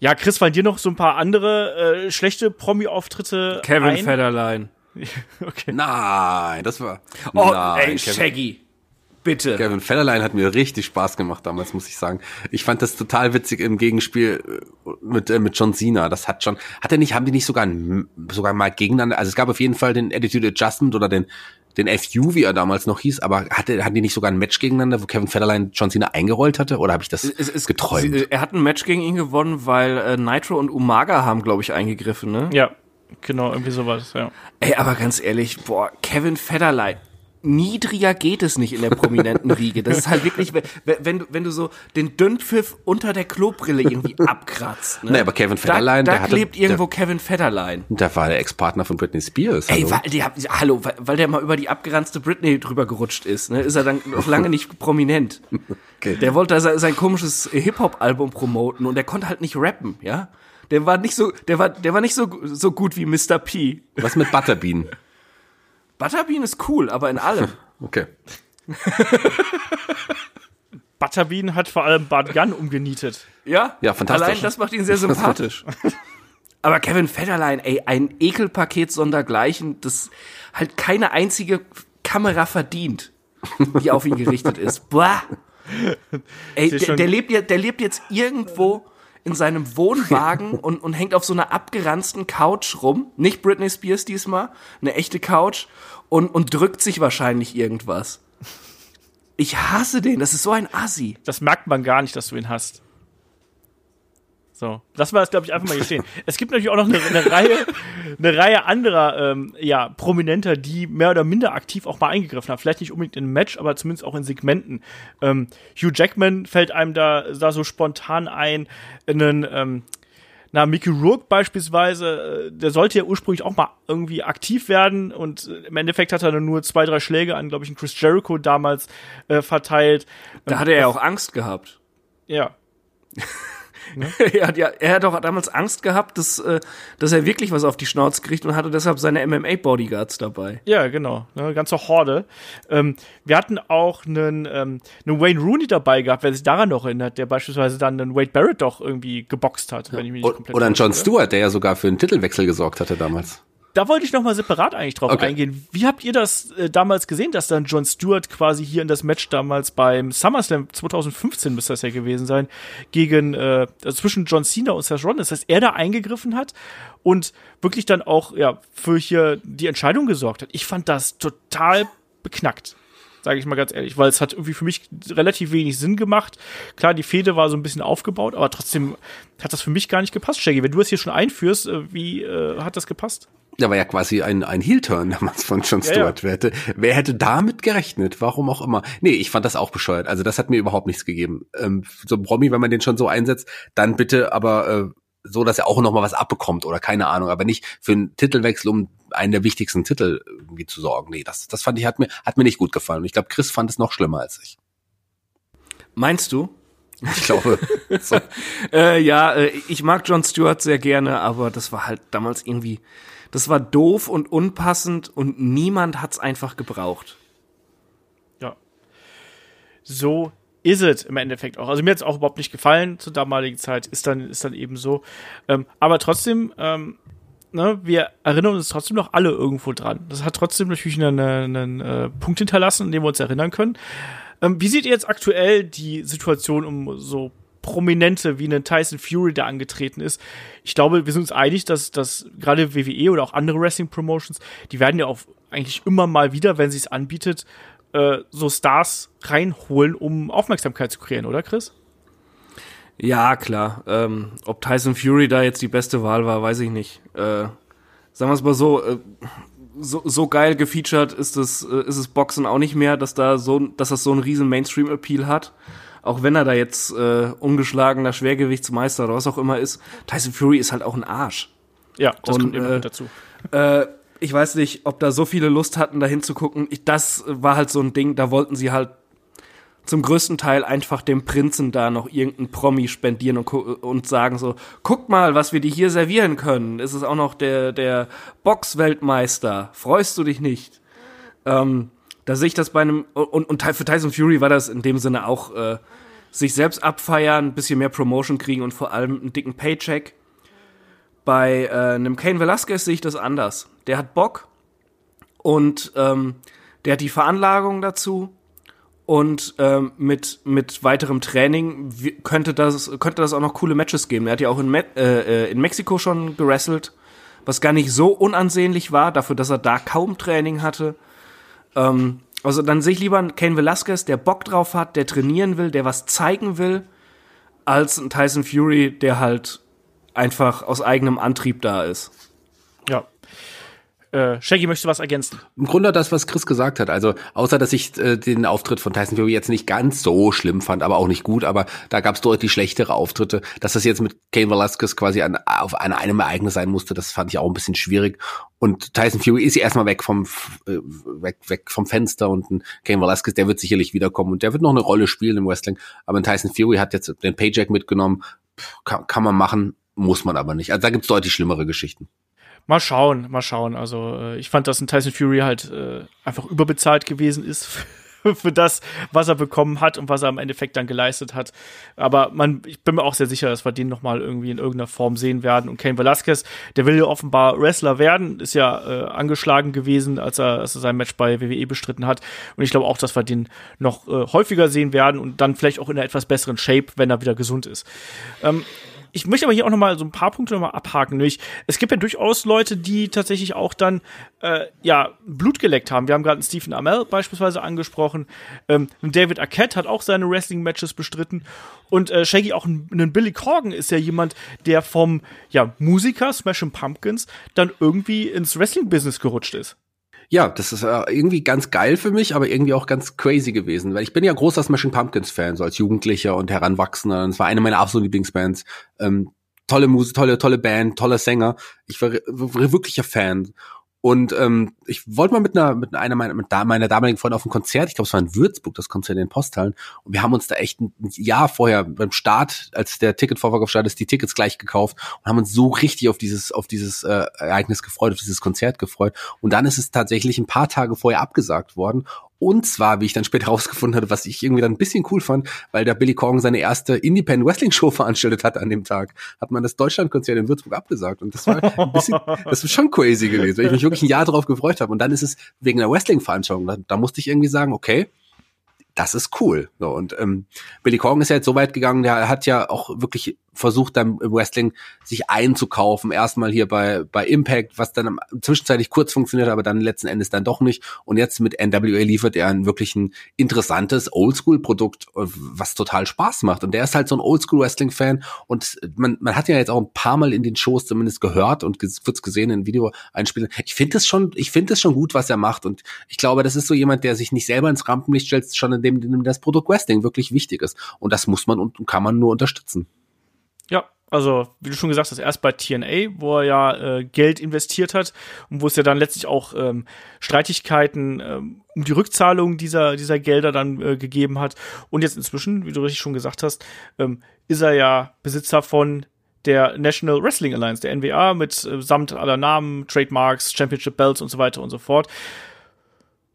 Ja, Chris, fallen dir noch so ein paar andere äh, schlechte Promi-Auftritte Kevin ein? Federline. *laughs* okay. Nein, das war. Oh, nein, ey, Kevin. Shaggy. Bitte. Kevin Federline hat mir richtig Spaß gemacht damals, muss ich sagen. Ich fand das total witzig im Gegenspiel äh, mit, äh, mit John Cena. Das hat schon, hat er nicht, haben die nicht sogar, sogar mal gegeneinander, also es gab auf jeden Fall den Attitude Adjustment oder den, den FU, wie er damals noch hieß, aber hatte, hatten die nicht sogar ein Match gegeneinander, wo Kevin Federline John Cena eingerollt hatte? Oder habe ich das Es ist geträumt? Er hat ein Match gegen ihn gewonnen, weil äh, Nitro und Umaga haben, glaube ich, eingegriffen, ne? Ja, genau, irgendwie sowas, ja. Ey, aber ganz ehrlich, boah, Kevin Federline, niedriger geht es nicht in der prominenten Riege. Das ist halt wirklich, wenn, du, wenn du so den Dünnpfiff unter der Klobrille irgendwie abkratzt. Ne? Nee, aber Kevin Federline, da, da der hatte- klebt irgendwo der- Kevin Federline. Da war der Ex-Partner von Britney Spears. Ey, hallo. weil, die, hallo, weil, weil der mal über die abgeranzte Britney drüber gerutscht ist, ne, ist er dann noch lange nicht prominent. *laughs* Okay. Der wollte sein, sein komisches Hip-Hop-Album promoten und der konnte halt nicht rappen, ja. Der war nicht so, der war, der war nicht so, so gut wie Mr. P. Was mit Butterbean? Butterbean ist cool, aber in allem. *laughs* Okay. *laughs* Butterbean hat vor allem Bart Gunn umgenietet. Ja? Ja, fantastisch. Allein das macht ihn sehr *laughs* sympathisch. Aber Kevin Federline, ey, ein Ekelpaket sondergleichen, das halt keine einzige Kamera verdient, die auf ihn gerichtet ist. Boah. Ey, der, der, lebt, der lebt jetzt irgendwo in seinem Wohnwagen *laughs* und, und hängt auf so einer abgeranzten Couch rum. Nicht Britney Spears diesmal, eine echte Couch und, und drückt sich wahrscheinlich irgendwas. Ich hasse den, das ist so ein Assi. Das merkt man gar nicht, dass du ihn hast. So, lassen wir das, glaube ich, einfach mal hier stehen. Es gibt natürlich auch noch eine, eine Reihe, eine Reihe anderer, ähm, ja, Prominenter, die mehr oder minder aktiv auch mal eingegriffen haben. Vielleicht nicht unbedingt in einem Match, aber zumindest auch in Segmenten. Ähm, Hugh Jackman fällt einem da, da so spontan ein. Einen, ähm, na, Mickey Rourke beispielsweise, äh, der sollte ja ursprünglich auch mal irgendwie aktiv werden und äh, im Endeffekt hat er dann nur zwei, drei Schläge an, glaube ich, einen Chris Jericho damals äh, verteilt. Da hatte er ja auch Angst gehabt. Ja, *laughs* *laughs* er, hat ja, er hat auch damals Angst gehabt, dass, äh, dass er wirklich was auf die Schnauze kriegt und hatte deshalb seine MMA-Bodyguards dabei. Ja, genau. Eine ganze Horde. Ähm, wir hatten auch einen, ähm, einen Wayne Rooney dabei gehabt, wer sich daran noch erinnert, der beispielsweise dann einen Wade Barrett doch irgendwie geboxt hat, wenn ich mich nicht komplett Oder ein Jon täusche. Stewart, der ja sogar für einen Titelwechsel gesorgt hatte damals. Da wollte ich noch mal separat eigentlich drauf Okay. eingehen. Wie habt ihr das äh, damals gesehen, dass dann Jon Stewart quasi hier in das Match damals beim SummerSlam 2015 müsste das ja gewesen sein, gegen äh, also zwischen John Cena und Seth Rollins, dass er da eingegriffen hat und wirklich dann auch ja für hier die Entscheidung gesorgt hat. Ich fand das total beknackt. Sage ich mal ganz ehrlich, weil es hat irgendwie für mich relativ wenig Sinn gemacht. Klar, die Fehde war so ein bisschen aufgebaut, aber trotzdem hat das für mich gar nicht gepasst, Shaggy. Wenn du es hier schon einführst, äh, wie äh, hat das gepasst? Der war ja quasi ein, ein Heel-Turn *laughs* damals von Jon Ja, Stewart. Wer, hätte, wer hätte damit gerechnet? Warum auch immer. Nee, ich fand das auch bescheuert. Also das hat mir überhaupt nichts gegeben. Ähm, so ein Promi, wenn man den schon so einsetzt, dann bitte aber äh, so, dass er auch noch mal was abbekommt oder keine Ahnung, aber nicht für einen Titelwechsel, um einen der wichtigsten Titel irgendwie zu sorgen. Nee, das, das fand ich, hat mir, hat mir nicht gut gefallen. Und ich glaube, Chris fand es noch schlimmer als ich. Meinst du? Ich glaube, *laughs* so. Äh, ja, äh, ich mag Jon Stewart sehr gerne, aber das war halt damals irgendwie, das war doof und unpassend und niemand hat's einfach gebraucht. Ja. So ist es im Endeffekt auch. Also mir hat es auch überhaupt nicht gefallen zur damaligen Zeit, ist dann, ist dann eben so. Ähm, aber trotzdem, ähm, ne, wir erinnern uns trotzdem noch alle irgendwo dran. Das hat trotzdem natürlich einen, einen, einen äh, Punkt hinterlassen, an dem wir uns erinnern können. Ähm, wie seht ihr jetzt aktuell die Situation um so Prominente wie einen Tyson Fury, der angetreten ist? Ich glaube, wir sind uns einig, dass, dass gerade WWE oder auch andere Wrestling-Promotions, die werden ja auch eigentlich immer mal wieder, wenn sie es anbietet, äh, so Stars reinholen, um Aufmerksamkeit zu kreieren, oder Chris? Ja, klar. Ähm, ob Tyson Fury da jetzt die beste Wahl war, weiß ich nicht. Äh, sagen wir es mal so, äh, so, so geil gefeatured ist es, äh, ist es Boxen auch nicht mehr, dass da so, dass das so einen riesen Mainstream-Appeal hat. Auch wenn er da jetzt äh, ungeschlagener Schwergewichtsmeister oder was auch immer ist, Tyson Fury ist halt auch ein Arsch. Ja, das Und, kommt immer äh, dazu. Äh, ich weiß nicht, ob da so viele Lust hatten, da hinzugucken. Ich, das war halt so ein Ding, da wollten sie halt zum größten Teil einfach dem Prinzen da noch irgendeinen Promi spendieren und, und sagen so, guck mal, was wir dir hier servieren können. Es ist auch noch der, der Boxweltmeister. Freust du dich nicht? Ähm, da sehe ich das bei einem, und, und für Tyson Fury war das in dem Sinne auch äh, sich selbst abfeiern, ein bisschen mehr Promotion kriegen und vor allem einen dicken Paycheck. Bei äh, einem Kane Velasquez sehe ich das anders. Der hat Bock und ähm, der hat die Veranlagung dazu und ähm, mit mit weiterem Training könnte das könnte das auch noch coole Matches geben. Er hat ja auch in, Me äh, äh, in Mexiko schon gewrestelt, was gar nicht so unansehnlich war, dafür, dass er da kaum Training hatte. Ähm, also dann sehe ich lieber einen Kane Velasquez, der Bock drauf hat, der trainieren will, der was zeigen will, als ein Tyson Fury, der halt einfach aus eigenem Antrieb da ist. Ja. Äh, Shaggy, möchtest du was ergänzen? Im Grunde das, was Chris gesagt hat. Also außer, dass ich äh, den Auftritt von Tyson Fury jetzt nicht ganz so schlimm fand, aber auch nicht gut, aber da gab es deutlich schlechtere Auftritte. Dass das jetzt mit Kane Velasquez quasi an, auf an einem Ereignis sein musste, das fand ich auch ein bisschen schwierig. Und Tyson Fury ist ja erstmal weg vom äh, weg, weg vom Fenster und ein Kane Velasquez, der wird sicherlich wiederkommen und der wird noch eine Rolle spielen im Wrestling. Aber ein Tyson Fury hat jetzt den Paycheck mitgenommen, kann, kann man machen, muss man aber nicht. Also da gibt's deutlich schlimmere Geschichten. Mal schauen, mal schauen. Also äh, ich fand, dass ein Tyson Fury halt äh, einfach überbezahlt gewesen ist *laughs* für das, was er bekommen hat und was er im Endeffekt dann geleistet hat. Aber man, ich bin mir auch sehr sicher, dass wir den nochmal irgendwie in irgendeiner Form sehen werden. Und Kane Velasquez, der will ja offenbar Wrestler werden, ist ja äh, angeschlagen gewesen, als er, als er sein Match bei WWE bestritten hat. Und ich glaube auch, dass wir den noch äh, häufiger sehen werden und dann vielleicht auch in einer etwas besseren Shape, wenn er wieder gesund ist. Ähm, ich möchte aber hier auch noch mal so ein paar Punkte noch mal abhaken. Nämlich, es gibt ja durchaus Leute, die tatsächlich auch dann äh, ja Blut geleckt haben. Wir haben gerade Stephen Amell beispielsweise angesprochen. Ähm, David Arquette hat auch seine Wrestling-Matches bestritten. Und äh, Shaggy auch ein, ein Billy Corgan ist ja jemand, der vom ja, Musiker Smashing Pumpkins dann irgendwie ins Wrestling-Business gerutscht ist. Ja, das ist äh, irgendwie ganz geil für mich, aber irgendwie auch ganz crazy gewesen, weil ich bin ja großer Smashing Pumpkins Fan, so als Jugendlicher und Heranwachsender. Und es war eine meiner absoluten Lieblingsbands. Ähm, tolle Musik, tolle, tolle Band, toller Sänger. Ich war, war wirklicher Fan. Und ähm, ich wollte mal mit einer mit einer meiner, mit meiner damaligen Freundin auf ein Konzert, ich glaube es war in Würzburg, das Konzert in den Posthallen. Und wir haben uns da echt ein Jahr vorher beim Start, als der Ticketvorverkauf startet, die Tickets gleich gekauft und haben uns so richtig auf dieses auf dieses äh, Ereignis gefreut, auf dieses Konzert gefreut. Und dann ist es tatsächlich ein paar Tage vorher abgesagt worden. Und zwar, wie ich dann später *laughs* herausgefunden hatte, was ich irgendwie dann ein bisschen cool fand, weil da Billy Corgan seine erste Independent Wrestling Show *laughs* veranstaltet hat an dem Tag, hat man das Deutschlandkonzert in Würzburg abgesagt. Und das war ein bisschen, *laughs* das ist schon crazy gewesen, weil ich mich wirklich ein Jahr darauf gefreut habe. Und dann ist es wegen einer Wrestling-Veranstaltung, da, da musste ich irgendwie sagen, okay, das ist cool. So, und ähm, Billy Corgan ist ja jetzt so weit gegangen, der hat ja auch wirklich versucht dann im Wrestling sich einzukaufen. Erstmal hier bei, bei Impact, was dann zwischenzeitlich kurz funktioniert, aber dann letzten Endes dann doch nicht. Und jetzt mit NWA liefert er ein wirklich ein interessantes Oldschool-Produkt, was total Spaß macht. Und der ist halt so ein Oldschool-Wrestling-Fan. Und man, man hat ja jetzt auch ein paar Mal in den Shows zumindest gehört und wird's gesehen in Video einspielen. Ich finde es schon, ich finde es schon gut, was er macht. Und ich glaube, das ist so jemand, der sich nicht selber ins Rampenlicht stellt, schon in dem, in dem das Produkt Wrestling wirklich wichtig ist. Und das muss man und kann man nur unterstützen. Ja, also wie du schon gesagt hast, erst bei TNA, wo er ja äh, Geld investiert hat und wo es ja dann letztlich auch ähm, Streitigkeiten ähm, um die Rückzahlung dieser, dieser Gelder dann äh, gegeben hat. Und jetzt inzwischen, wie du richtig schon gesagt hast, ähm, ist er ja Besitzer von der National Wrestling Alliance, der NWA, mit äh, samt aller Namen, Trademarks, Championship Belts und so weiter und so fort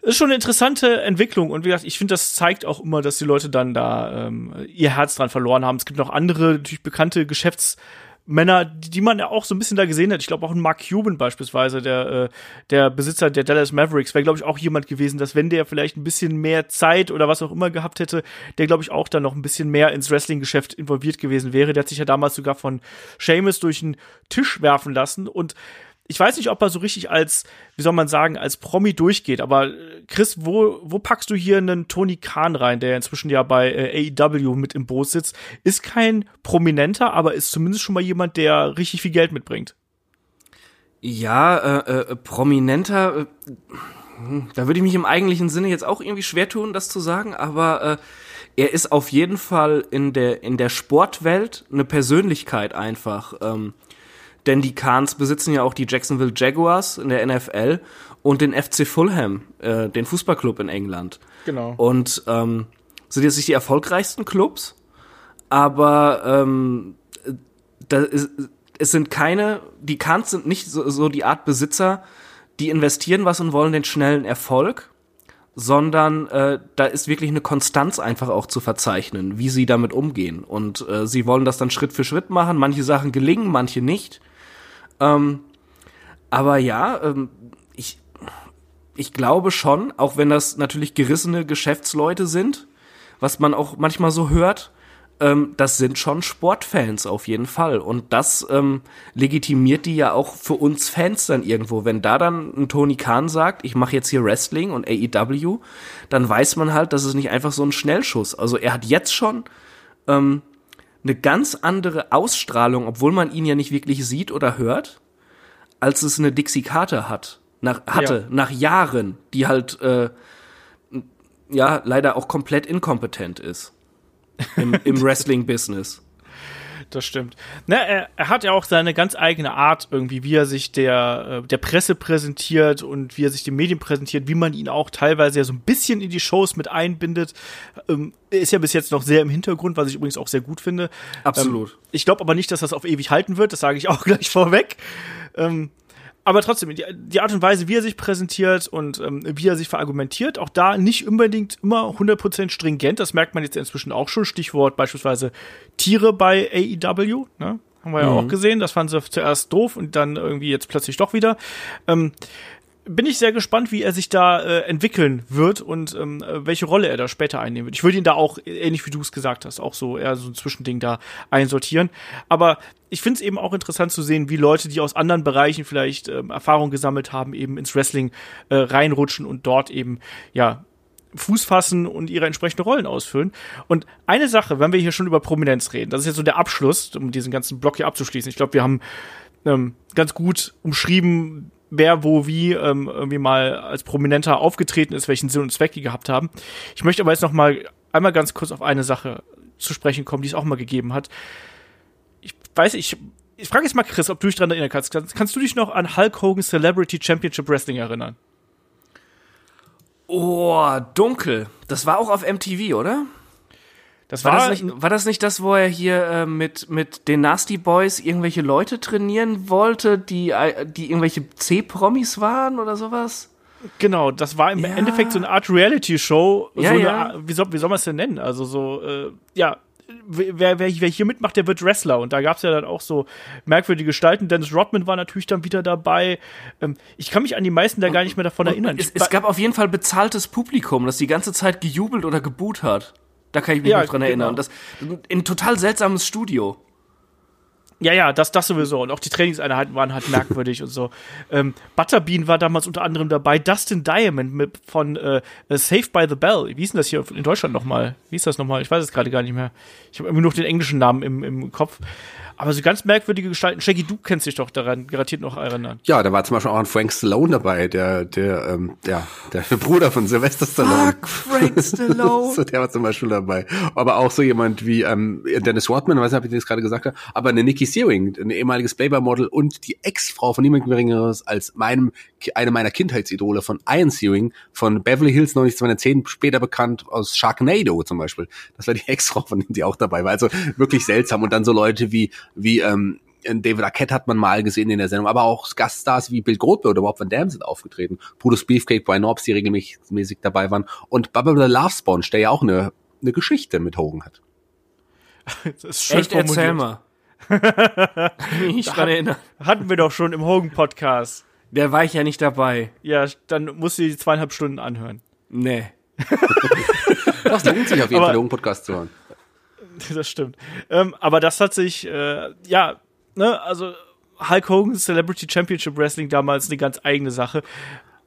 ist schon eine interessante Entwicklung und wie gesagt, ich finde, das zeigt auch immer, dass die Leute dann da ähm, ihr Herz dran verloren haben. Es gibt noch andere natürlich bekannte Geschäftsmänner, die, die man ja auch so ein bisschen da gesehen hat. Ich glaube auch ein Mark Cuban beispielsweise, der äh, der Besitzer der Dallas Mavericks, wäre glaube ich auch jemand gewesen, dass wenn der vielleicht ein bisschen mehr Zeit oder was auch immer gehabt hätte, der glaube ich auch dann noch ein bisschen mehr ins Wrestling-Geschäft involviert gewesen wäre. Der hat sich ja damals sogar von Seamus durch den Tisch werfen lassen und ich weiß nicht, ob er so richtig als, wie soll man sagen, als Promi durchgeht, aber äh, Chris, wo, wo packst du hier einen Tony Khan rein, der inzwischen ja bei äh, AEW mit im Boot sitzt? Ist kein Prominenter, aber ist zumindest schon mal jemand, der richtig viel Geld mitbringt. Ja, äh, äh, prominenter, äh, da würde ich mich im eigentlichen Sinne jetzt auch irgendwie schwer tun, das zu sagen, aber äh, er ist auf jeden Fall in der, in der Sportwelt eine Persönlichkeit einfach. Ähm, denn die Khans besitzen ja auch die Jacksonville Jaguars in der NFL und den FC Fulham, äh, den Fußballclub in England. Genau. Und ähm, sind jetzt nicht die erfolgreichsten Clubs, aber ähm, da ist, es sind keine, die Khans sind nicht so, so die Art Besitzer, die investieren was und wollen den schnellen Erfolg, sondern äh, da ist wirklich eine Konstanz einfach auch zu verzeichnen, wie sie damit umgehen. Und äh, sie wollen das dann Schritt für Schritt machen. Manche Sachen gelingen, manche nicht. Ähm, aber ja, ähm, ich, ich glaube schon, auch wenn das natürlich gerissene Geschäftsleute sind, was man auch manchmal so hört, ähm, das sind schon Sportfans auf jeden Fall. Und das ähm, legitimiert die ja auch für uns Fans dann irgendwo. Wenn da dann ein Tony Khan sagt, ich mache jetzt hier Wrestling und AEW, dann weiß man halt, dass es nicht einfach so ein Schnellschuss. Also er hat jetzt schon ähm, eine ganz andere Ausstrahlung, obwohl man ihn ja nicht wirklich sieht oder hört, als es eine Dixie Carter hat. nach, hatte, Ja. nach Jahren, die halt äh, ja leider auch komplett inkompetent ist im, im *laughs* Wrestling-Business. Das stimmt. Na, er, er hat ja auch seine ganz eigene Art irgendwie, wie er sich der, äh, der Presse präsentiert und wie er sich den Medien präsentiert, wie man ihn auch teilweise ja so ein bisschen in die Shows mit einbindet. Ähm, er ist ja bis jetzt noch sehr im Hintergrund, was ich übrigens auch sehr gut finde. Absolut. Ähm, ich glaube aber nicht, dass das auf ewig halten wird, das sage ich *laughs* auch gleich vorweg. Ähm, aber trotzdem, die, die Art und Weise, wie er sich präsentiert und ähm, wie er sich verargumentiert, auch da nicht unbedingt immer 100% stringent. Das merkt man jetzt inzwischen auch schon. Stichwort beispielsweise Tiere bei AEW. Ne? Haben wir ja auch gesehen. Das fanden sie zuerst doof und dann irgendwie jetzt plötzlich doch wieder. Ähm, bin ich sehr gespannt, wie er sich da äh, entwickeln wird und ähm, äh, welche Rolle er da später einnehmen wird. Ich würde ihn da auch, äh, ähnlich wie du es gesagt hast, auch so eher so ein Zwischending da einsortieren. Aber ich finde es eben auch interessant zu sehen, wie Leute, die aus anderen Bereichen vielleicht ähm, Erfahrung gesammelt haben, eben ins Wrestling äh, reinrutschen und dort eben, ja, Fuß fassen und ihre entsprechenden Rollen ausfüllen. Und eine Sache, wenn wir hier schon über Prominenz reden, das ist jetzt so der Abschluss, um diesen ganzen Block hier abzuschließen. Ich glaube, wir haben ähm, ganz gut umschrieben, wer wo wie ähm, irgendwie mal als Prominenter aufgetreten ist, welchen Sinn und Zweck die gehabt haben. Ich möchte aber jetzt noch mal einmal ganz kurz auf eine Sache zu sprechen kommen, die es auch mal gegeben hat. Ich weiß, ich ich frage jetzt mal Chris, ob du dich daran erinnern kannst. Kannst, kannst du dich noch an Hulk Hogan Celebrity Championship Wrestling erinnern? Oh, dunkel. Das war auch auf MTV, oder? Das War, das, nicht, war das nicht das, wo er hier äh, mit, mit den Nasty Boys irgendwelche Leute trainieren wollte, die, äh, die irgendwelche C-Promis waren oder sowas? Genau, das war im Ja. Endeffekt so eine Art Reality-Show. Ja, so ja. Eine, wie, soll, wie soll man es denn nennen? Also so, äh, ja, wer, wer, wer hier mitmacht, der wird Wrestler. Und da gab es ja dann auch so merkwürdige Gestalten. Dennis Rodman war natürlich dann wieder dabei. Ähm, ich kann mich an die meisten da gar nicht mehr davon erinnern. Es, es gab auf jeden Fall bezahltes Publikum, das die ganze Zeit gejubelt oder geboot hat. Da kann ich mich Ja, noch dran genau. erinnern. Das, in ein total seltsames Studio. Ja, ja, das, das sowieso. Und auch die Trainingseinheiten waren halt merkwürdig und so. Ähm, Butterbean war damals unter anderem dabei. Dustin Diamond mit, von äh, Saved by the Bell. Wie hieß denn das hier in Deutschland nochmal? Wie hieß das nochmal? Ich weiß es gerade gar nicht mehr. Ich habe irgendwie noch den englischen Namen im, im Kopf. Aber so ganz merkwürdige Gestalten. Shaggy, du kennst dich doch daran garantiert noch erinnern. Ja, da war zum Beispiel auch ein Frank Stallone dabei, der, der, ähm, ja, der Bruder von Sylvester Stallone. Frank *laughs* Stallone. So, der war zum Beispiel dabei. Aber auch so jemand wie ähm, Dennis Rodman, weiß nicht, ob ich das gerade gesagt habe, aber eine Nikki Searing, ein ehemaliges Playboy-Model und die Ex-Frau von niemand Geringeres als meinem, eine meiner Kindheitsidole von Ian Searing, von Beverly Hills 90210, später bekannt aus Sharknado zum Beispiel. Das war die Ex-Frau von ihm, die auch dabei war. Also wirklich seltsam. Und dann so Leute wie, wie, ähm, David Arquette hat man mal gesehen in der Sendung, aber auch Gaststars wie Bill Goldberg oder Bob Van Dam sind aufgetreten. Brutus Beefcake, Brian Knobs, die regelmäßig dabei waren. Und Bubba the Love Sponge, der ja auch eine, eine Geschichte mit Hogan hat. *laughs* Das ist schön Echt, erzähl formuliert. mal. *laughs* Kann mich nicht dran erinnern. Hatten wir doch schon im Hogan-Podcast. Der war ich ja nicht dabei. Ja, dann musst du die zweieinhalb Stunden anhören. Nee. *laughs* Das lohnt sich auf jeden Aber- Fall, den Podcast zu hören. *laughs* das stimmt. Ähm, aber das hat sich, äh, ja, ne, also Hulk Hogan Celebrity Championship Wrestling damals eine ganz eigene Sache.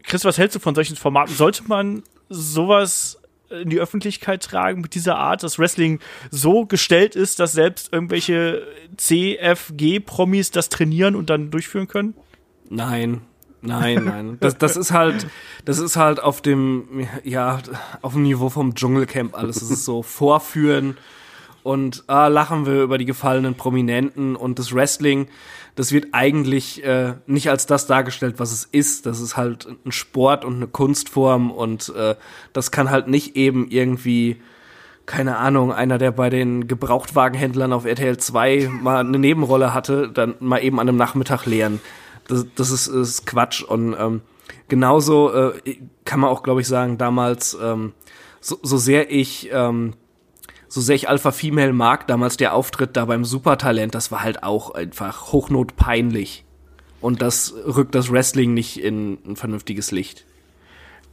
Chris, was hältst du von solchen Formaten? Sollte man sowas in die Öffentlichkeit tragen mit dieser Art, dass Wrestling so gestellt ist, dass selbst irgendwelche CFG-Promis das trainieren und dann durchführen können? Nein. Nein, nein. Das, das ist halt, das ist halt auf dem, ja, auf dem Niveau vom Dschungelcamp alles. Es ist so Vorführen und ah, lachen wir über die gefallenen Prominenten und das Wrestling, das wird eigentlich äh, nicht als das dargestellt, was es ist. Das ist halt ein Sport und eine Kunstform und äh, das kann halt nicht eben irgendwie keine Ahnung, einer, der bei den Gebrauchtwagenhändlern auf RTL 2 mal eine Nebenrolle hatte, dann mal eben an einem Nachmittag leeren. Das, das ist, ist Quatsch. Und ähm, genauso äh, kann man auch, glaube ich, sagen, damals, ähm, so, so sehr ich, ähm, so sehr ich Alpha Female mag, damals der Auftritt da beim Supertalent, das war halt auch einfach hochnotpeinlich. Und das rückt das Wrestling nicht in ein vernünftiges Licht.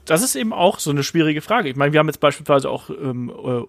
das ist eben auch so eine schwierige Frage. Ich meine, wir haben jetzt beispielsweise auch ähm, äh,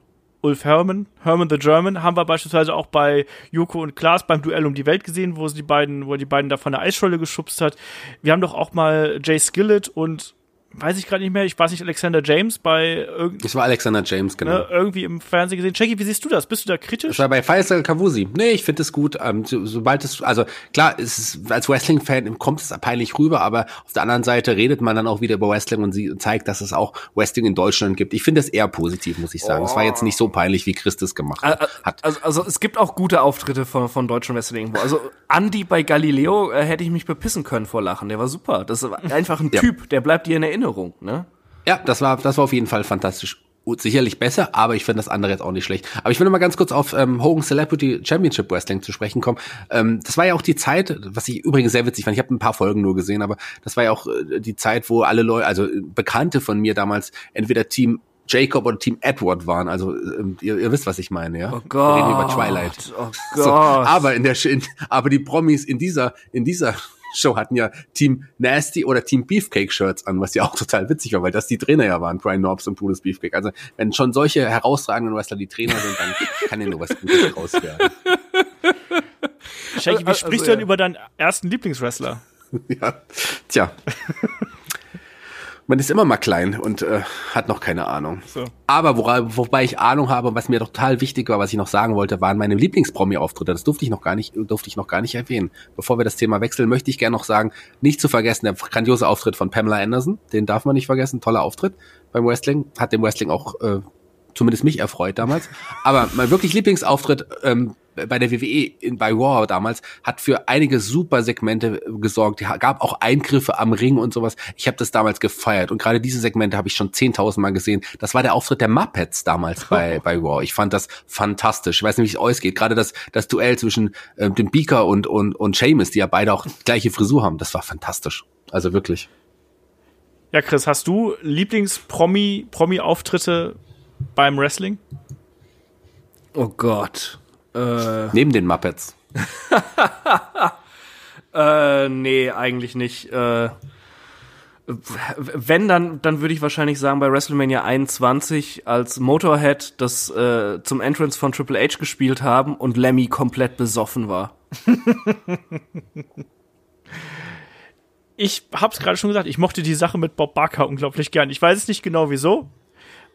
Ulf Herman, Herman the German, haben wir beispielsweise auch bei Joko und Klaas beim Duell um die Welt gesehen, wo sie die beiden, wo er die beiden da von der Eisscholle geschubst hat. Wir haben doch auch mal Jay Skillett und weiß ich gerade nicht mehr, ich weiß nicht, Alexander James bei irgendwie, Das war Alexander James, genau. ne, irgendwie im Fernsehen gesehen. Jackie, wie siehst du das? Bist du da kritisch? Das war bei Faisal Kavusi. Nee, ich finde es gut. Ähm, so, sobald es, also klar, es ist, als Wrestling-Fan kommt es peinlich rüber, aber auf der anderen Seite redet man dann auch wieder über Wrestling und sie zeigt, dass es auch Wrestling in Deutschland gibt. Ich finde es eher positiv, muss ich sagen. Es war jetzt nicht so peinlich, wie Christus gemacht hat. Also, also es gibt auch gute Auftritte von, von deutschen Wrestling irgendwo. Also Andy bei Galileo äh, hätte ich mich bepissen können vor Lachen. Der war super. Das war einfach ein Ja. Typ, der bleibt dir in Erinnerung. Ne? Ja, das war, das war auf jeden Fall fantastisch. Und sicherlich besser, aber ich finde das andere jetzt auch nicht schlecht. Aber ich will noch mal ganz kurz auf ähm, Hogan Celebrity Championship Wrestling zu sprechen kommen. Ähm, das war ja auch die Zeit, was ich übrigens sehr witzig fand. Ich habe ein paar Folgen nur gesehen, aber das war ja auch äh, die Zeit, wo alle Leute, also äh, Bekannte von mir damals, entweder Team Jacob oder Team Edward waren. Also ähm, ihr, ihr wisst, was ich meine, ja? Oh Gott. Wir reden über Twilight. Oh Gott. So, aber in der in, aber die Promis in dieser in dieser Show hatten ja Team Nasty oder Team Beefcake Shirts an, was ja auch total witzig war, weil das die Trainer ja waren, Brian Norbs und Brutus Beefcake. Also wenn schon solche herausragenden Wrestler die Trainer sind, dann kann ja nur was Gutes raus werden. Jackie, wie also, sprichst du ja. denn über deinen ersten Lieblingswrestler? *laughs* Ja, tja. Man ist immer mal klein und äh, hat noch keine Ahnung. So. Aber wora, wobei ich Ahnung habe, was mir total wichtig war, was ich noch sagen wollte, waren meine Lieblingspromi-Auftritte. Das durfte ich noch gar nicht, durfte ich noch gar nicht erwähnen. Bevor wir das Thema wechseln, möchte ich gerne noch sagen, nicht zu vergessen, der grandiose Auftritt von Pamela Anderson, den darf man nicht vergessen, toller Auftritt beim Wrestling, hat dem Wrestling auch äh, zumindest mich erfreut damals. Aber mein wirklich Lieblingsauftritt ähm, bei der WWE in, bei Raw damals hat für einige super Segmente gesorgt. Die gab auch Eingriffe am Ring und sowas. Ich habe das damals gefeiert und gerade diese Segmente habe ich schon 10.000 Mal gesehen. Das war der Auftritt der Muppets damals bei *laughs* bei Raw. Ich fand das fantastisch. Ich weiß nicht, wie es ausgeht. Gerade das das Duell zwischen äh, dem Beaker und und und Seamus, die ja beide auch gleiche Frisur haben. Das war fantastisch. Also wirklich. Ja, Chris, hast du Lieblings-Promi, Promi-Auftritte beim Wrestling? Oh Gott. Äh, Neben den Muppets. *laughs* äh, nee, eigentlich nicht. Äh, wenn, dann, dann würde ich wahrscheinlich sagen, bei WrestleMania 21, als Motorhead das äh, zum Entrance von Triple H gespielt haben und Lemmy komplett besoffen war. Ich hab's gerade schon gesagt, ich mochte die Sache mit Bob Barker unglaublich gern. Ich weiß es nicht genau wieso,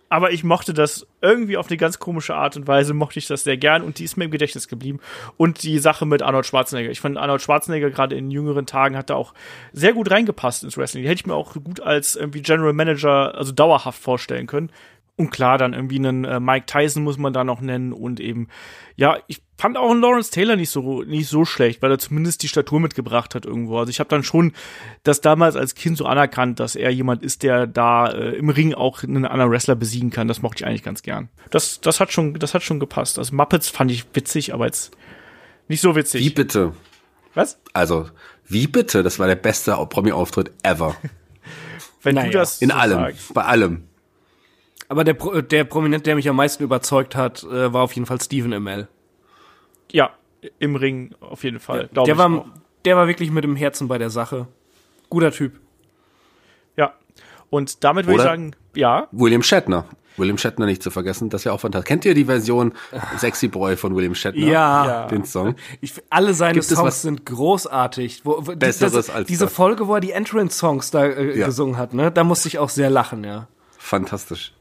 aber ich mochte das irgendwie auf eine ganz komische Art und Weise, mochte ich das sehr gern und die ist mir im Gedächtnis geblieben. Und die Sache mit Arnold Schwarzenegger. Ich fand Arnold Schwarzenegger gerade in jüngeren Tagen hat da auch sehr gut reingepasst ins Wrestling. Die hätte ich mir auch gut als irgendwie General Manager, also dauerhaft vorstellen können. Und klar, dann irgendwie einen äh, Mike Tyson muss man da noch nennen und eben, ja, ich fand auch einen Lawrence Taylor nicht so, nicht so schlecht, weil er zumindest die Statur mitgebracht hat irgendwo. Also ich habe dann schon das damals als Kind so anerkannt, dass er jemand ist, der da äh, im Ring auch einen anderen Wrestler besiegen kann. Das mochte ich eigentlich ganz gern. Das, das hat schon, das hat schon gepasst. Also Muppets fand ich witzig, aber jetzt nicht so witzig. Wie bitte? Was? Also, wie bitte? Das war der beste Promi-Auftritt ever. *laughs* Wenn Naja, du das In so allem. sagst. Bei allem. Aber der, Pro der Prominent, der mich am meisten überzeugt hat, äh, war auf jeden Fall Stephen Amell. Ja, im Ring auf jeden Fall. glaub Der ich war, auch. der war wirklich mit dem Herzen bei der Sache. Guter Typ. Ja. Und damit würde ich sagen, ja, William Shatner. William Shatner nicht zu vergessen, das wäre auch fantastisch. Kennt ihr die Version Sexy Boy von William Shatner? Ja. Den Song? Ich, alle seine Songs sind großartig. Wo, wo, Besseres das, als diese das? Folge, wo er die Entrance-Songs da äh, Ja. gesungen hat, ne? Da musste ich auch sehr lachen, ja. Fantastisch.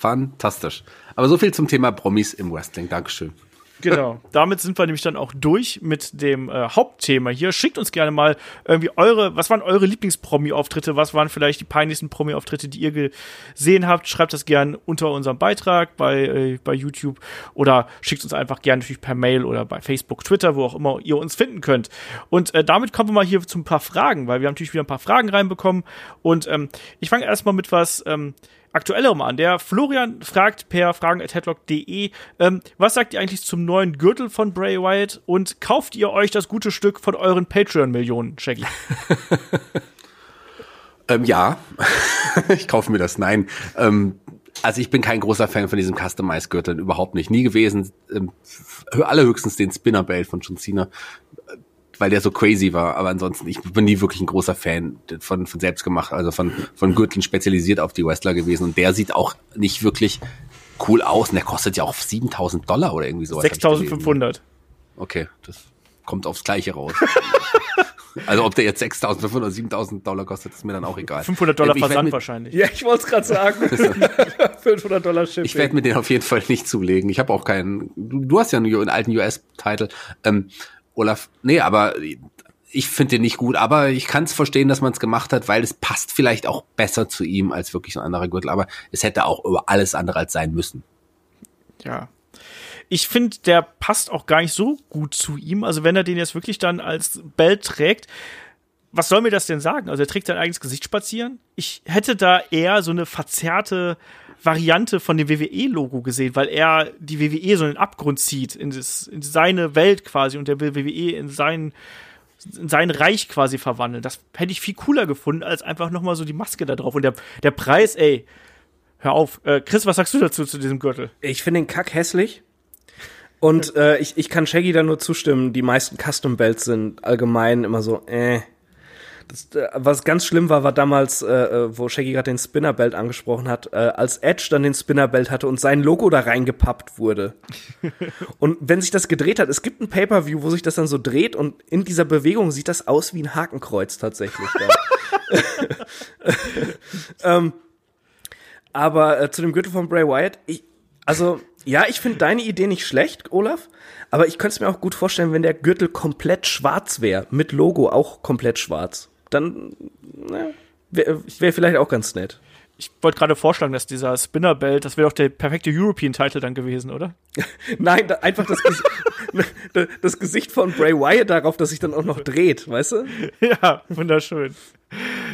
Fantastisch. Aber so viel zum Thema Promis im Wrestling. Dankeschön. Genau. Damit sind wir nämlich dann auch durch mit dem äh, Hauptthema hier. Schickt uns gerne mal irgendwie eure, was waren eure Lieblings-Promi-Auftritte? Was waren vielleicht die peinlichsten Promi-Auftritte, die ihr gesehen habt? Schreibt das gerne unter unserem Beitrag bei, äh, bei YouTube oder schickt uns einfach gerne natürlich per Mail oder bei Facebook, Twitter, wo auch immer ihr uns finden könnt. Und äh, damit kommen wir mal hier zu ein paar Fragen, weil wir haben natürlich wieder ein paar Fragen reinbekommen. Und ähm, ich fange erstmal mit was ähm, aktuellerem an. Der Florian fragt per fragen.headlock.de, ähm, was sagt ihr eigentlich zum neuen Gürtel von Bray Wyatt und kauft ihr euch das gute Stück von euren Patreon-Millionen, Shaggy? *laughs* Ähm, ja, *laughs* ich kaufe mir das. Nein. Ähm, also ich bin kein großer Fan von diesem Customized-Gürteln, überhaupt nicht. Nie gewesen. Ähm, allerhöchstens den Spinner-Belt von John Cena, weil der so crazy war. Aber ansonsten, ich bin nie wirklich ein großer Fan von, von selbst gemacht, also von, von Gürteln spezialisiert auf die Wrestler gewesen. Und der sieht auch nicht wirklich cool aus. Und der kostet ja auch 7000 Dollar oder irgendwie sowas. hab ich gelesen. 6500. Okay, das kommt aufs Gleiche raus. *laughs* Also ob der jetzt 6.500 oder 7.000 Dollar kostet, ist mir dann auch egal. 500 Dollar Ich werd Versand mit- wahrscheinlich. Ja, ich wollte es gerade sagen. *laughs* *laughs* 500 Dollar Shipping. Ich werde mir den auf jeden Fall nicht zulegen. Ich habe auch keinen. Du, du hast ja einen, einen alten US-Titel. Ähm, Olaf, nee, aber ich finde den nicht gut. Aber ich kann es verstehen, dass man es gemacht hat, weil es passt vielleicht auch besser zu ihm als wirklich ein anderer Gürtel. Aber es hätte auch über alles andere als sein müssen. Ja. Ich finde, der passt auch gar nicht so gut zu ihm. Also wenn er den jetzt wirklich dann als Belt trägt, was soll mir das denn sagen? Also er trägt sein eigenes Gesicht spazieren. Ich hätte da eher so eine verzerrte Variante von dem WWE-Logo gesehen, weil er die WWE so in den Abgrund zieht, in, das, in seine Welt quasi und der will WWE in sein, in sein Reich quasi verwandeln. Das hätte ich viel cooler gefunden, als einfach nochmal so die Maske da drauf. Und der, der Preis, ey, hör auf. Äh, Chris, was sagst du dazu, zu diesem Gürtel? Ich finde den Kack hässlich. Und äh, ich, ich kann Shaggy da nur zustimmen. Die meisten Custom Belts sind allgemein immer so, äh. Das, äh, was ganz schlimm war, war damals, äh, äh, wo Shaggy gerade den Spinner Belt angesprochen hat, äh, als Edge dann den Spinner Belt hatte und sein Logo da reingepappt wurde. *laughs* und wenn sich das gedreht hat, es gibt ein Pay-per-View, wo sich das dann so dreht und in dieser Bewegung sieht das aus wie ein Hakenkreuz tatsächlich. *laughs* Ähm, aber äh, zu dem Gürtel von Bray Wyatt, ich, also ja, ich finde deine Idee nicht schlecht, Olaf, aber ich könnte es mir auch gut vorstellen, wenn der Gürtel komplett schwarz wäre, mit Logo auch komplett schwarz. Dann ne, wäre wär vielleicht auch ganz nett. Ich wollte gerade vorschlagen, dass dieser Spinner Belt, das wäre doch der perfekte European Title dann gewesen, oder? *laughs* Nein, da, einfach das, Ges *laughs* das Gesicht von Bray Wyatt darauf, dass sich dann auch noch dreht, weißt du? ja, wunderschön.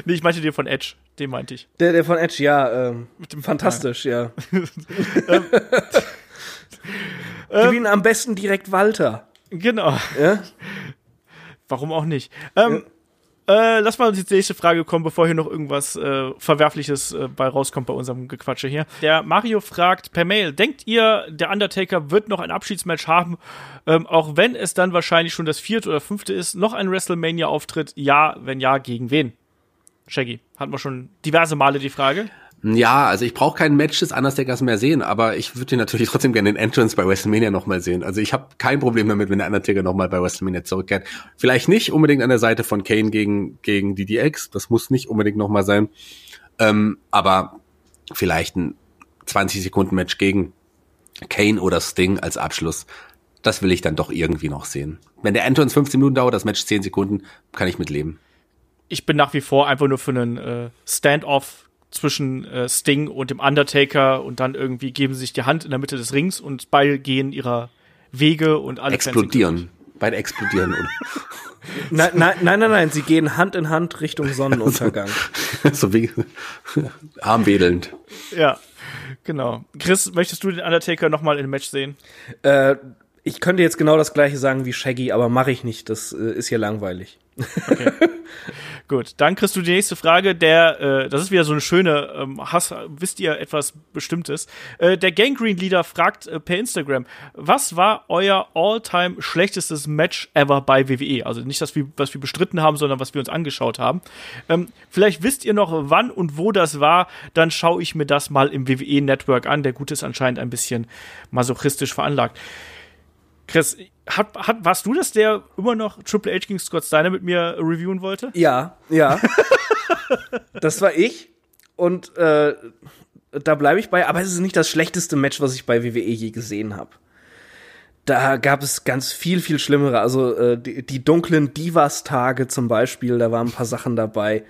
Nee, ich meinte den von Edge, den meinte ich. Der, der von Edge, ja, ähm, fantastisch, ja. *laughs* Gib ihn am besten direkt Walter. Genau. Ja? Warum auch nicht? Ähm, äh, lass mal die nächste Frage kommen, bevor hier noch irgendwas äh, Verwerfliches äh, bei rauskommt bei unserem Gequatsche hier. Der Mario fragt per Mail, denkt ihr, der Undertaker wird noch ein Abschiedsmatch haben, ähm, auch wenn es dann wahrscheinlich schon das vierte oder fünfte ist, noch ein WrestleMania-Auftritt? Ja, wenn ja, gegen wen? Shaggy, hatten wir schon diverse Male die Frage. Ja, also ich brauche kein Match des Undertakers mehr sehen, aber ich würde natürlich trotzdem gerne den Entrance bei WrestleMania nochmal sehen. Also ich habe kein Problem damit, wenn der Undertaker nochmal bei WrestleMania zurückkehrt. Vielleicht nicht unbedingt an der Seite von Kane gegen, gegen DDX, das muss nicht unbedingt nochmal sein. Ähm, aber vielleicht ein 20 Sekunden Match gegen Kane oder Sting als Abschluss. Das will ich dann doch irgendwie noch sehen. Wenn der Entrance 15 Minuten dauert, das Match 10 Sekunden, kann ich mitleben. Ich bin nach wie vor einfach nur für einen äh, Stand-off zwischen äh, Sting und dem Undertaker und dann irgendwie geben sie sich die Hand in der Mitte des Rings und beide gehen ihrer Wege und alle Explodieren. Beide explodieren. Und *laughs* Nein, nein, nein, nein, nein, sie gehen Hand in Hand Richtung Sonnenuntergang. *laughs* so wie armwedelnd. Ja, genau. Chris, möchtest du den Undertaker nochmal in einem Match sehen? äh, ich könnte jetzt genau das gleiche sagen wie Shaggy, aber mache ich nicht. Das äh, ist hier langweilig. *laughs* Gut, dann kriegst du die nächste Frage. Der, äh, das ist wieder so eine schöne, ähm, Hass, wisst ihr etwas Bestimmtes? Äh, der Gangrene-Leader fragt äh, per Instagram, was war euer all-time schlechtestes Match ever bei WWE? Also nicht das, was wir bestritten haben, sondern was wir uns angeschaut haben. Ähm, vielleicht wisst ihr noch, wann und wo das war, dann schaue ich mir das mal im WWE-Network an. Der Gute ist anscheinend ein bisschen masochistisch veranlagt. Chris, hat, hat, warst du das, der immer noch Triple H gegen Scott Steiner mit mir reviewen wollte? Ja, ja. *laughs* das war ich. Und äh, da bleibe ich bei. Aber es ist nicht das schlechteste Match, was ich bei WWE je gesehen habe. Da gab es ganz viel, viel schlimmere. Also äh, die, die dunklen Divas-Tage zum Beispiel, da waren ein paar Sachen dabei.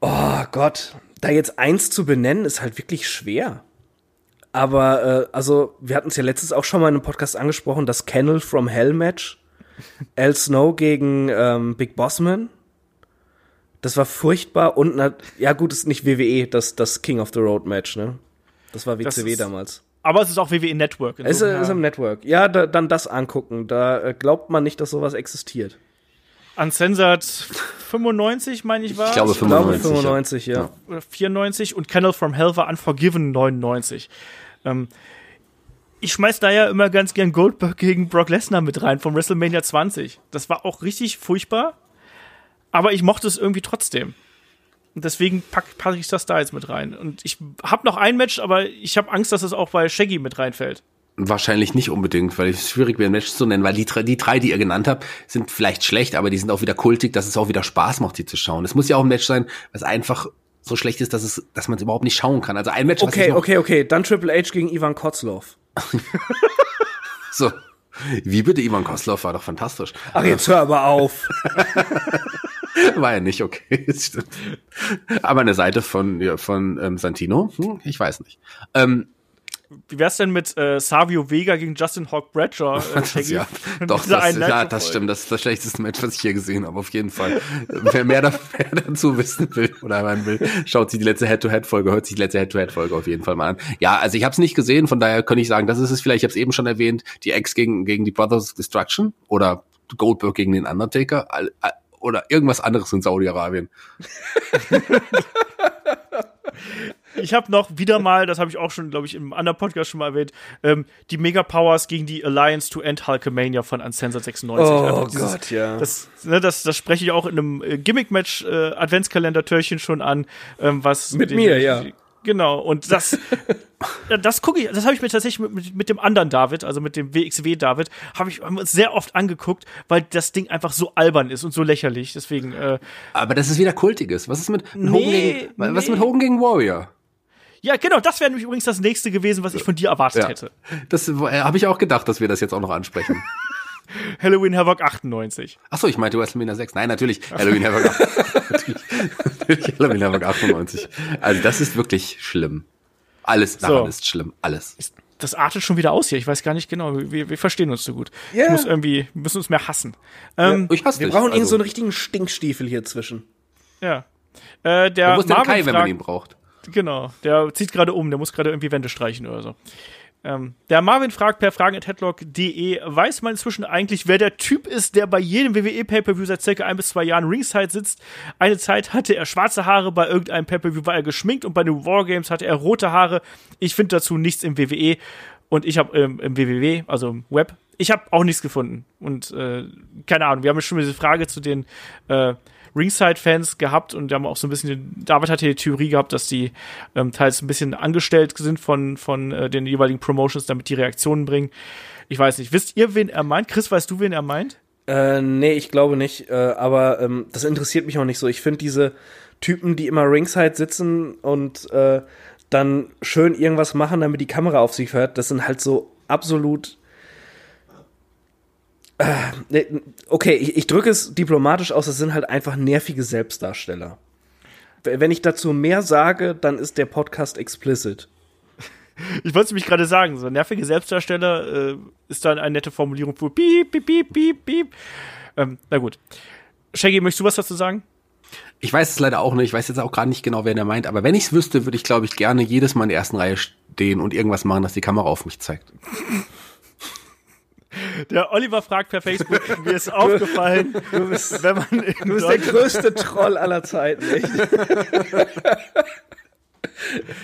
Oh Gott, da jetzt eins zu benennen, ist halt wirklich schwer. Aber äh, also, wir hatten es ja letztes auch schon mal in einem Podcast angesprochen, das Kennel from Hell Match. *laughs* Al Snow gegen ähm, Big Bossman. Das war furchtbar und na, ja gut, ist nicht WWE, das das King of the Road Match, ne? Das war Das WCW ist- damals. Aber es ist auch WWE Network. Es ist, ist im Network. Ja, da, dann das angucken. Da äh, glaubt man nicht, dass sowas existiert. Uncensored 95, meine ich, war Ich glaube Ich glaube 95. 95, ja. oder 94 und Kennel from Hell war Unforgiven 99. Ähm, ich schmeiß da ja immer ganz gern Goldberg gegen Brock Lesnar mit rein vom WrestleMania 20. Das war auch richtig furchtbar, aber ich mochte es irgendwie trotzdem. Und deswegen packe pack ich das da jetzt mit rein. Und ich habe noch ein Match, aber ich habe Angst, dass es auch bei Shaggy mit reinfällt. Wahrscheinlich nicht unbedingt, weil es schwierig wäre, ein Match zu nennen, weil die, die drei, die ihr genannt habt, sind vielleicht schlecht, aber die sind auch wieder kultig, dass es auch wieder Spaß macht, die zu schauen. Es muss ja auch ein Match sein, was einfach so schlecht ist, dass es, dass man es überhaupt nicht schauen kann. Also ein Match, Okay, okay, okay. Dann Triple H gegen Ivan Kozlov. *laughs* so. Wie bitte, Ivan Koslov war doch fantastisch. Ach, jetzt hör aber auf. *laughs* War ja nicht okay. Aber eine Seite von, ja, von ähm, Santino, hm, ich weiß nicht. Ähm, Wie wär's denn mit äh, Savio Vega gegen Justin Hawk Bradshaw? *laughs* Äh, das, ja, *laughs* doch, das, ja, das stimmt. Das ist das schlechteste Match, was ich hier gesehen habe, auf jeden Fall. Wer mehr, da, *laughs* mehr dazu wissen will oder hören will, schaut sich die letzte Head-to-Head-Folge, hört sich die letzte Head-to-Head-Folge auf jeden Fall mal an. Ja, also ich habe es nicht gesehen, von daher könnte ich sagen, das ist es vielleicht, ich habe es eben schon erwähnt, die Ex gegen, gegen die Brothers of Destruction oder Goldberg gegen den Undertaker oder irgendwas anderes in Saudi-Arabien. Ich habe noch wieder mal, das habe ich auch schon, glaube ich, im anderen Podcast schon mal erwähnt, ähm, die Mega Powers gegen die Alliance to End Hulkamania von Uncensored 96. Oh Einfach dieses- Gott, ja. Das, ne, das, das spreche ich auch in einem äh, Gimmick-Match äh, Adventskalender-Türchen schon an, ähm, was Mit den- mir, ja. Genau, und das, *laughs* das gucke ich, das habe ich mir tatsächlich mit, mit, mit dem anderen David, also mit dem WXW David, habe ich haben uns sehr oft angeguckt, weil das Ding einfach so albern ist und so lächerlich. Deswegen, äh, Aber das ist wieder Kultiges. Was ist mit, mit Nee, Hogan gegen, was ist nee. mit Hogan gegen Warrior? Ja, genau, das wäre nämlich übrigens das nächste gewesen, was ich von dir erwartet Ja. hätte. Das äh, habe ich auch gedacht, dass wir das jetzt auch noch ansprechen. *laughs* Halloween Havoc 98. Ach so, ich meinte WrestleMania 6. Nein, natürlich. Halloween Havoc. *laughs* natürlich, natürlich Halloween Havoc 98. Also das ist wirklich schlimm. Alles daran So. ist schlimm. Alles. Das artet schon wieder aus hier. Ich weiß gar nicht genau. Wir, wir verstehen uns so gut. Ja. Ich muss irgendwie, wir müssen uns mehr hassen. Ähm, Ich hasse Wir dich. brauchen irgend also, so einen richtigen Stinkstiefel hier zwischen. ja. Äh, der Wo ist denn Kai, wenn man fragt- ihn braucht? Genau, der zieht gerade um, der muss gerade irgendwie Wände streichen oder so. Ähm, der Marvin fragt per fragen.headlock.de, weiß man inzwischen eigentlich, wer der Typ ist, der bei jedem WWE Pay-Per-View seit circa ein bis zwei Jahren ringside sitzt? Eine Zeit hatte er schwarze Haare, bei irgendeinem Pay-Per-View war er geschminkt und bei den Wargames hatte er rote Haare. Ich finde dazu nichts im WWE und ich habe ähm, im WWW, also im Web, ich habe auch nichts gefunden. Und äh, keine Ahnung, wir haben schon diese Frage zu den äh, Ringside-Fans gehabt und haben auch so ein bisschen, David hatte die Theorie gehabt, dass die ähm, teils ein bisschen angestellt sind von, von äh, den jeweiligen Promotions, damit die Reaktionen bringen. Ich weiß nicht. Wisst ihr, wen er meint? Chris, weißt du, wen er meint? Äh, nee, ich glaube nicht. Äh, aber ähm, das interessiert mich auch nicht so. Ich finde diese Typen, die immer ringside sitzen und äh, dann schön irgendwas machen, damit die Kamera auf sich hört, das sind halt so absolut. Äh, okay, ich, ich drücke es diplomatisch aus, das sind halt einfach nervige Selbstdarsteller. Wenn ich dazu mehr sage, dann ist der Podcast explicit. Ich wollte es nämlich gerade sagen, so nervige Selbstdarsteller äh, ist dann eine nette Formulierung für piep, piep, piep, piep, piep. Ähm, na gut. Shaggy, möchtest du was dazu sagen? Ich weiß es leider auch nicht. Ich weiß jetzt auch gerade nicht genau, wer der meint. Aber wenn ich es wüsste, würde ich, glaube ich, gerne jedes Mal in der ersten Reihe stehen und irgendwas machen, dass die Kamera auf mich zeigt. Der Oliver fragt per Facebook, mir ist aufgefallen, wenn man Du bist der größte Troll aller Zeiten, echt? *laughs*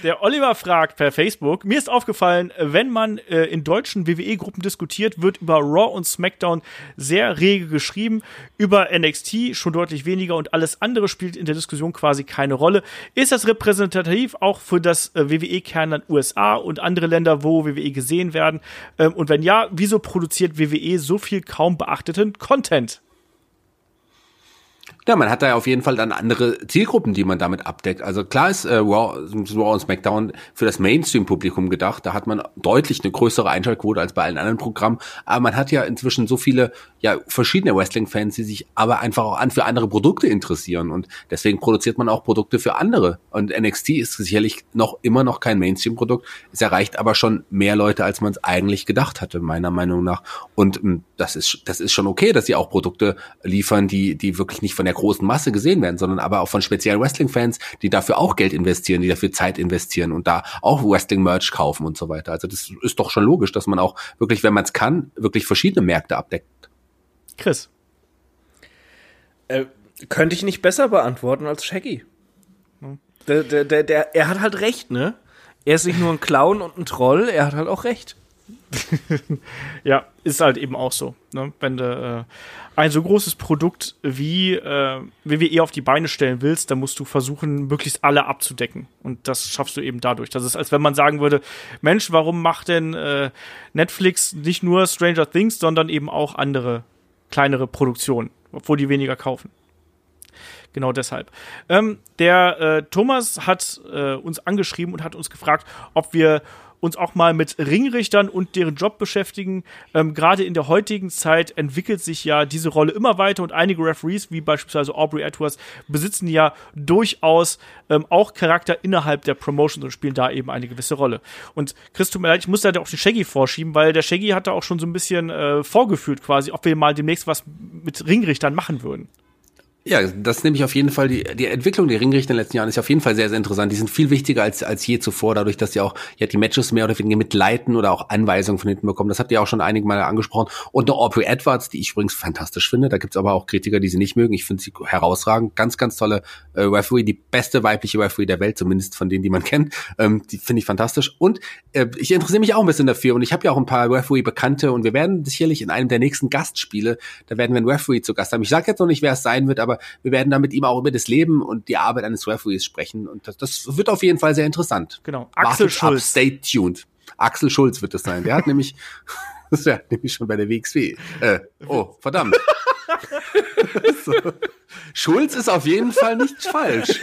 Der Oliver fragt per Facebook, mir ist aufgefallen, wenn man äh, in deutschen WWE-Gruppen diskutiert, wird über Raw und SmackDown sehr rege geschrieben, über NXT schon deutlich weniger und alles andere spielt in der Diskussion quasi keine Rolle. Ist das repräsentativ auch für das äh, WWE-Kernland USA und andere Länder, wo WWE gesehen werden? Ähm, und wenn ja, wieso produziert WWE so viel kaum beachteten Content? Ja, man hat da ja auf jeden Fall dann andere Zielgruppen, die man damit abdeckt. Also klar ist äh, Raw, Raw und SmackDown für das Mainstream-Publikum gedacht. Da hat man deutlich eine größere Einschaltquote als bei allen anderen Programmen. Aber man hat ja inzwischen so viele, ja, verschiedene Wrestling-Fans, die sich aber einfach auch an für andere Produkte interessieren. Und deswegen produziert man auch Produkte für andere. Und NXT ist sicherlich noch immer noch kein Mainstream-Produkt. Es erreicht aber schon mehr Leute, als man es eigentlich gedacht hatte, meiner Meinung nach. Und ähm, das ist, das ist schon okay, dass sie auch Produkte liefern, die, die wirklich nicht von der großen Masse gesehen werden, sondern aber auch von speziellen Wrestling-Fans, die dafür auch Geld investieren, die dafür Zeit investieren und da auch Wrestling-Merch kaufen und so weiter. Also das ist doch schon logisch, dass man auch wirklich, wenn man es kann, wirklich verschiedene Märkte abdeckt. Chris. Äh, könnte ich nicht besser beantworten als Shaggy. Der, der, der, der, er hat halt recht, ne? Er ist nicht nur ein Clown und ein Troll, er hat halt auch recht. *laughs* ja, ist halt eben auch so. Ne? Wenn du äh, ein so großes Produkt wie äh, WWE auf die Beine stellen willst, dann musst du versuchen, möglichst alle abzudecken. Und das schaffst du eben dadurch. Das ist, als wenn man sagen würde, Mensch, warum macht denn äh, Netflix nicht nur Stranger Things, sondern eben auch andere kleinere Produktionen, obwohl die weniger kaufen. Genau deshalb. Ähm, der äh, Thomas hat äh, uns angeschrieben und hat uns gefragt, ob wir uns auch mal mit Ringrichtern und deren Job beschäftigen. Ähm, Gerade in der heutigen Zeit entwickelt sich ja diese Rolle immer weiter und einige Referees, wie beispielsweise Aubrey Edwards, besitzen ja durchaus ähm, auch Charakter innerhalb der Promotions und spielen da eben eine gewisse Rolle. Und Chris, tut mir leid, ich muss da auch den Shaggy vorschieben, weil der Shaggy hat da auch schon so ein bisschen äh, vorgeführt quasi, ob wir mal demnächst was mit Ringrichtern machen würden. Ja, das nehme ich auf jeden Fall. Die, die Entwicklung der Ringrichter in den letzten Jahren ist auf jeden Fall sehr, sehr interessant. Die sind viel wichtiger als, als je zuvor, dadurch, dass sie auch ja, die Matches mehr oder weniger mitleiten oder auch Anweisungen von hinten bekommen. Das habt ihr auch schon einige Mal angesprochen. Und eine Aubrey Edwards, die ich übrigens fantastisch finde. Da gibt's aber auch Kritiker, die sie nicht mögen. Ich finde sie herausragend. Ganz, ganz tolle äh, Referee, die beste weibliche Referee der Welt, zumindest von denen, die man *laughs* kennt. Ähm, die finde ich fantastisch. Und äh, ich interessiere mich auch ein bisschen dafür. Und ich habe ja auch ein paar Referee-Bekannte und wir werden sicherlich in einem der nächsten Gastspiele, da werden wir einen Referee zu Gast haben. Ich sage jetzt noch nicht, wer es sein wird, aber wir werden damit mit ihm auch über das Leben und die Arbeit eines Referees sprechen. Und das, das wird auf jeden Fall sehr interessant. Genau. Axel Wartet Schulz. Up, stay tuned. Axel Schulz wird es sein. Der hat *laughs* nämlich, *laughs* der hat nämlich schon bei der WXW. Äh, oh, verdammt. *laughs* so. Schulz ist auf jeden Fall nicht falsch.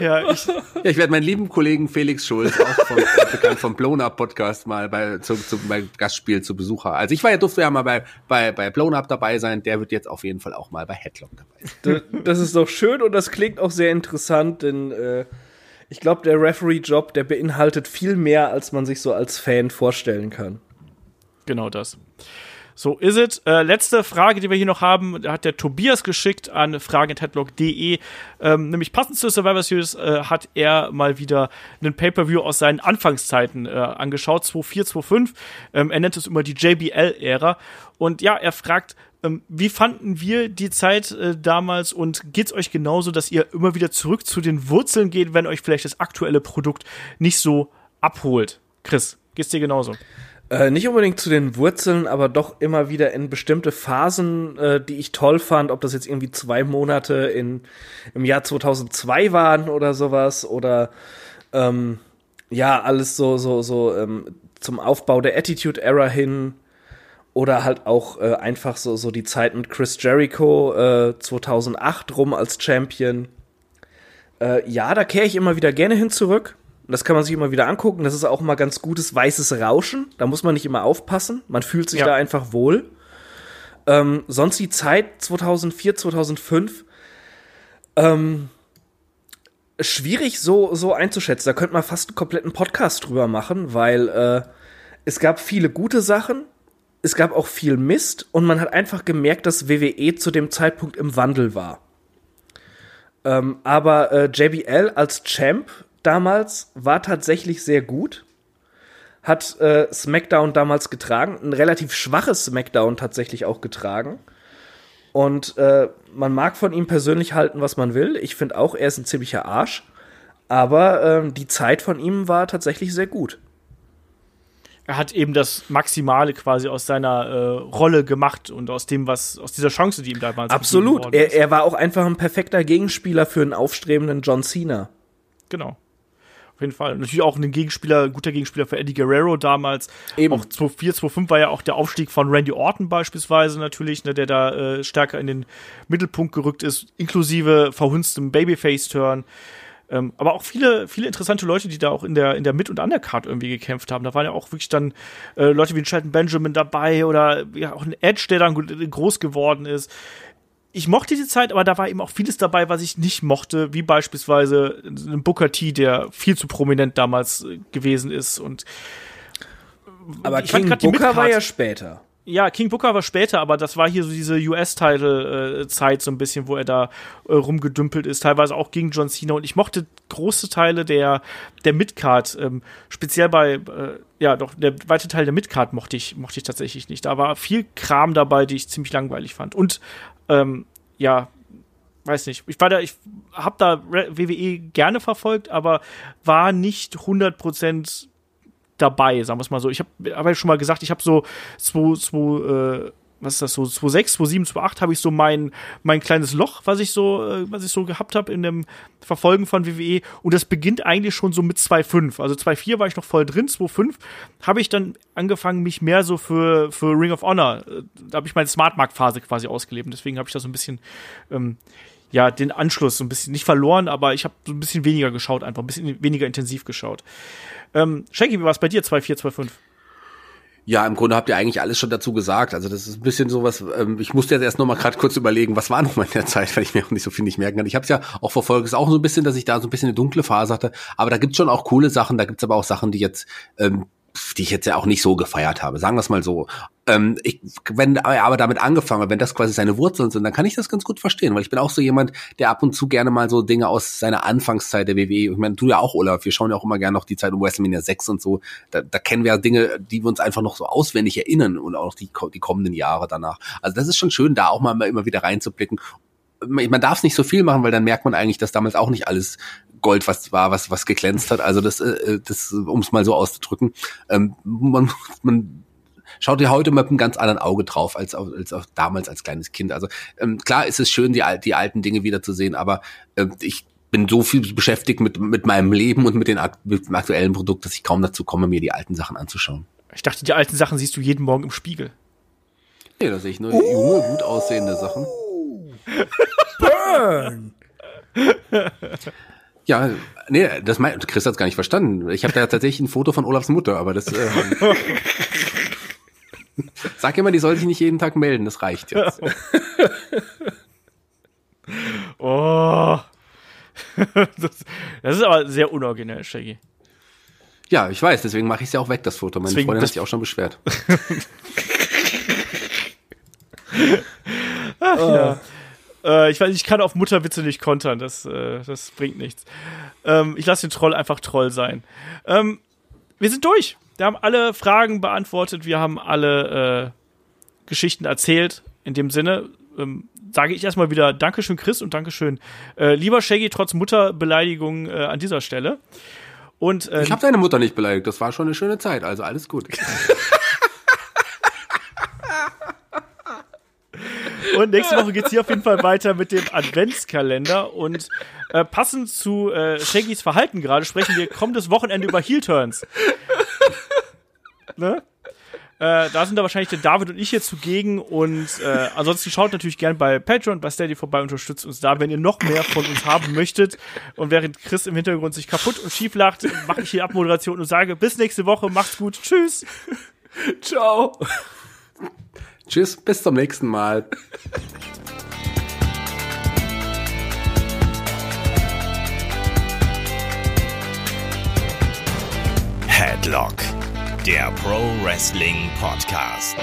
Ja, ich, ja, ich werde meinen lieben Kollegen Felix Schulz, auch vom, bekannt vom Blown Up Podcast, mal bei, zu, zu, bei Gastspiel zu Besucher. Also ich war ja, durfte ja mal bei, bei, bei Blown Up dabei sein. Der wird jetzt auf jeden Fall auch mal bei Headlock dabei sein. Das ist doch schön und das klingt auch sehr interessant, denn äh, ich glaube, der Referee-Job, der beinhaltet viel mehr, als man sich so als Fan vorstellen kann. Genau das. So ist es. Äh, letzte Frage, die wir hier noch haben, hat der Tobias geschickt an fragen.headlock.de. Ähm, nämlich passend zur Survivor Series äh, hat er mal wieder einen Pay-Per-View aus seinen Anfangszeiten äh, angeschaut, 24, 25. Ähm, er nennt es immer die JBL-Ära. Und ja, er fragt, ähm, wie fanden wir die Zeit äh, damals und geht's euch genauso, dass ihr immer wieder zurück zu den Wurzeln geht, wenn euch vielleicht das aktuelle Produkt nicht so abholt? Chris, geht's dir genauso? Äh, nicht unbedingt zu den Wurzeln, aber doch immer wieder in bestimmte Phasen, äh, die ich toll fand, ob das jetzt irgendwie zwei Monate in, im Jahr 2002 waren oder sowas oder ähm, ja, alles so, so, so ähm, zum Aufbau der Attitude Era hin oder halt auch äh, einfach so, so die Zeit mit Chris Jericho äh, 2008 rum als Champion. Äh, ja, da kehre ich immer wieder gerne hin zurück. Und das kann man sich immer wieder angucken. Das ist auch mal ganz gutes weißes Rauschen. Da muss man nicht immer aufpassen. Man fühlt sich ja. da einfach wohl. Ähm, sonst die Zeit 2004, 2005. Ähm, schwierig so, so einzuschätzen. Da könnte man fast einen kompletten Podcast drüber machen, weil äh, es gab viele gute Sachen. Es gab auch viel Mist und man hat einfach gemerkt, dass WWE zu dem Zeitpunkt im Wandel war. Ähm, aber äh, JBL als Champ damals war tatsächlich sehr gut. Hat äh, SmackDown damals getragen, ein relativ schwaches SmackDown tatsächlich auch getragen. Und äh, man mag von ihm persönlich halten, was man will. Ich finde auch, er ist ein ziemlicher Arsch. Aber äh, die Zeit von ihm war tatsächlich sehr gut. Er hat eben das Maximale quasi aus seiner äh, Rolle gemacht und aus dem, was, aus dieser Chance, die ihm damals Absolut. Er, er war auch einfach ein perfekter Gegenspieler für einen aufstrebenden John Cena. Genau. Auf jeden Fall. Natürlich auch ein Gegenspieler, guter Gegenspieler für Eddie Guerrero damals. Eben. Auch 2004, 2005 war ja auch der Aufstieg von Randy Orton beispielsweise natürlich, ne, der da äh, stärker in den Mittelpunkt gerückt ist, inklusive verhunstem Babyface-Turn. Ähm, aber auch viele, viele interessante Leute, die da auch in der, in der Mid- und Undercard irgendwie gekämpft haben. Da waren ja auch wirklich dann äh, Leute wie ein Shelton Benjamin dabei oder ja auch ein Edge, der dann groß geworden ist ich mochte die Zeit, aber da war eben auch vieles dabei, was ich nicht mochte, wie beispielsweise ein Booker T, der viel zu prominent damals äh, gewesen ist und aber King Booker war ja später. Ja, King Booker war später, aber das war hier so diese US-Title-Zeit so ein bisschen, wo er da äh, rumgedümpelt ist, teilweise auch gegen John Cena. Und ich mochte große Teile der, der Midcard, ähm, speziell bei, äh, ja, doch, der weite Teil der Midcard mochte ich, mochte ich tatsächlich nicht. Da war viel Kram dabei, die ich ziemlich langweilig fand. Und ähm, ja, weiß nicht. Ich war da, ich habe da WWE gerne verfolgt, aber war nicht 100% dabei, sagen wir es mal so. Ich habe hab ja schon mal gesagt, ich habe so zwei, zwei, äh, was ist das so 2006, 2007, 2008 habe ich so mein mein kleines Loch, was ich so äh, was ich so gehabt habe in dem Verfolgen von WWE und das beginnt eigentlich schon so mit 2.5. Also 2.4 war ich noch voll drin, 2.5 habe ich dann angefangen mich mehr so für für Ring of Honor, äh, da habe ich meine Smart Mark Phase quasi ausgelebt, deswegen habe ich da so ein bisschen ähm, ja, den Anschluss so ein bisschen nicht verloren, aber ich habe so ein bisschen weniger geschaut, einfach ein bisschen weniger intensiv geschaut. Ähm, Shaggy, wie war es bei dir, 2.4, 2.5? Ja, im Grunde habt ihr eigentlich alles schon dazu gesagt. Also das ist ein bisschen sowas, ähm, ich musste jetzt erst noch mal gerade kurz überlegen, was war noch mal in der Zeit, weil ich mir auch nicht so viel nicht merken kann. Ich habe es ja auch verfolgt, es ist auch so ein bisschen, dass ich da so ein bisschen eine dunkle Phase hatte. Aber da gibt's schon auch coole Sachen, da gibt's aber auch Sachen, die jetzt ähm, die ich jetzt ja auch nicht so gefeiert habe, sagen wir es mal so. Ähm, ich, wenn aber damit angefangen, wenn das quasi seine Wurzeln sind, dann kann ich das ganz gut verstehen, weil ich bin auch so jemand, der ab und zu gerne mal so Dinge aus seiner Anfangszeit der WWE, ich meine, du ja auch, Olaf, wir schauen ja auch immer gerne noch die Zeit um WrestleMania 6 und so, da, da kennen wir ja Dinge, die wir uns einfach noch so auswendig erinnern und auch die, die kommenden Jahre danach. Also das ist schon schön, da auch mal immer wieder reinzublicken man darf es nicht so viel machen, weil dann merkt man eigentlich, dass damals auch nicht alles Gold was war, was was geglänzt hat. Also das, äh, das um es mal so auszudrücken, ähm, man, man schaut ja heute mit einem ganz anderen Auge drauf als, als auch damals als kleines Kind. Also ähm, klar ist es schön, die, die alten Dinge wiederzusehen, aber äh, ich bin so viel beschäftigt mit, mit meinem Leben und mit, den, mit dem aktuellen Produkt, dass ich kaum dazu komme, mir die alten Sachen anzuschauen. Ich dachte, die alten Sachen siehst du jeden Morgen im Spiegel. Nee, da sehe ich nur uh. junge, gut aussehende Sachen. Burn! *laughs* Ja, nee, das mein, Chris hat's gar nicht verstanden. Ich habe da tatsächlich ein Foto von Olafs Mutter, aber das. Äh, *laughs* sag immer, die soll sich nicht jeden Tag melden, das reicht jetzt. *laughs* oh. *laughs* das, das, ist aber sehr unoriginell, Shaggy. Ja, ich weiß, deswegen mache ich es ja auch weg, das Foto. Meine deswegen, Freundin hat sich auch schon beschwert. Ach, oh. ja. Äh, ich weiß, ich kann auf Mutterwitze nicht kontern, das, äh, das bringt nichts. Ähm, ich lasse den Troll einfach Troll sein. Ähm, wir sind durch. Wir haben alle Fragen beantwortet, wir haben alle äh, Geschichten erzählt. In dem Sinne ähm, sage ich erstmal wieder Dankeschön, Chris, und Dankeschön, äh, lieber Shaggy, trotz Mutterbeleidigung äh, an dieser Stelle. Und, ähm, ich habe deine Mutter nicht beleidigt, das war schon eine schöne Zeit, also alles gut. *laughs* Und nächste Woche geht's hier auf jeden Fall weiter mit dem Adventskalender. Und äh, passend zu äh, Shaggys Verhalten gerade sprechen wir kommendes Wochenende über Heel-Turns. Ne? Äh, da sind da wahrscheinlich der David und ich hier zugegen und äh, ansonsten schaut natürlich gerne bei Patreon, bei Steady vorbei, unterstützt uns da, wenn ihr noch mehr von uns haben möchtet. Und während Chris im Hintergrund sich kaputt und schief lacht, mache ich hier Abmoderation und sage bis nächste Woche, macht's gut, tschüss. Ciao. Tschüss, bis zum nächsten Mal. Headlock, der Pro Wrestling Podcast.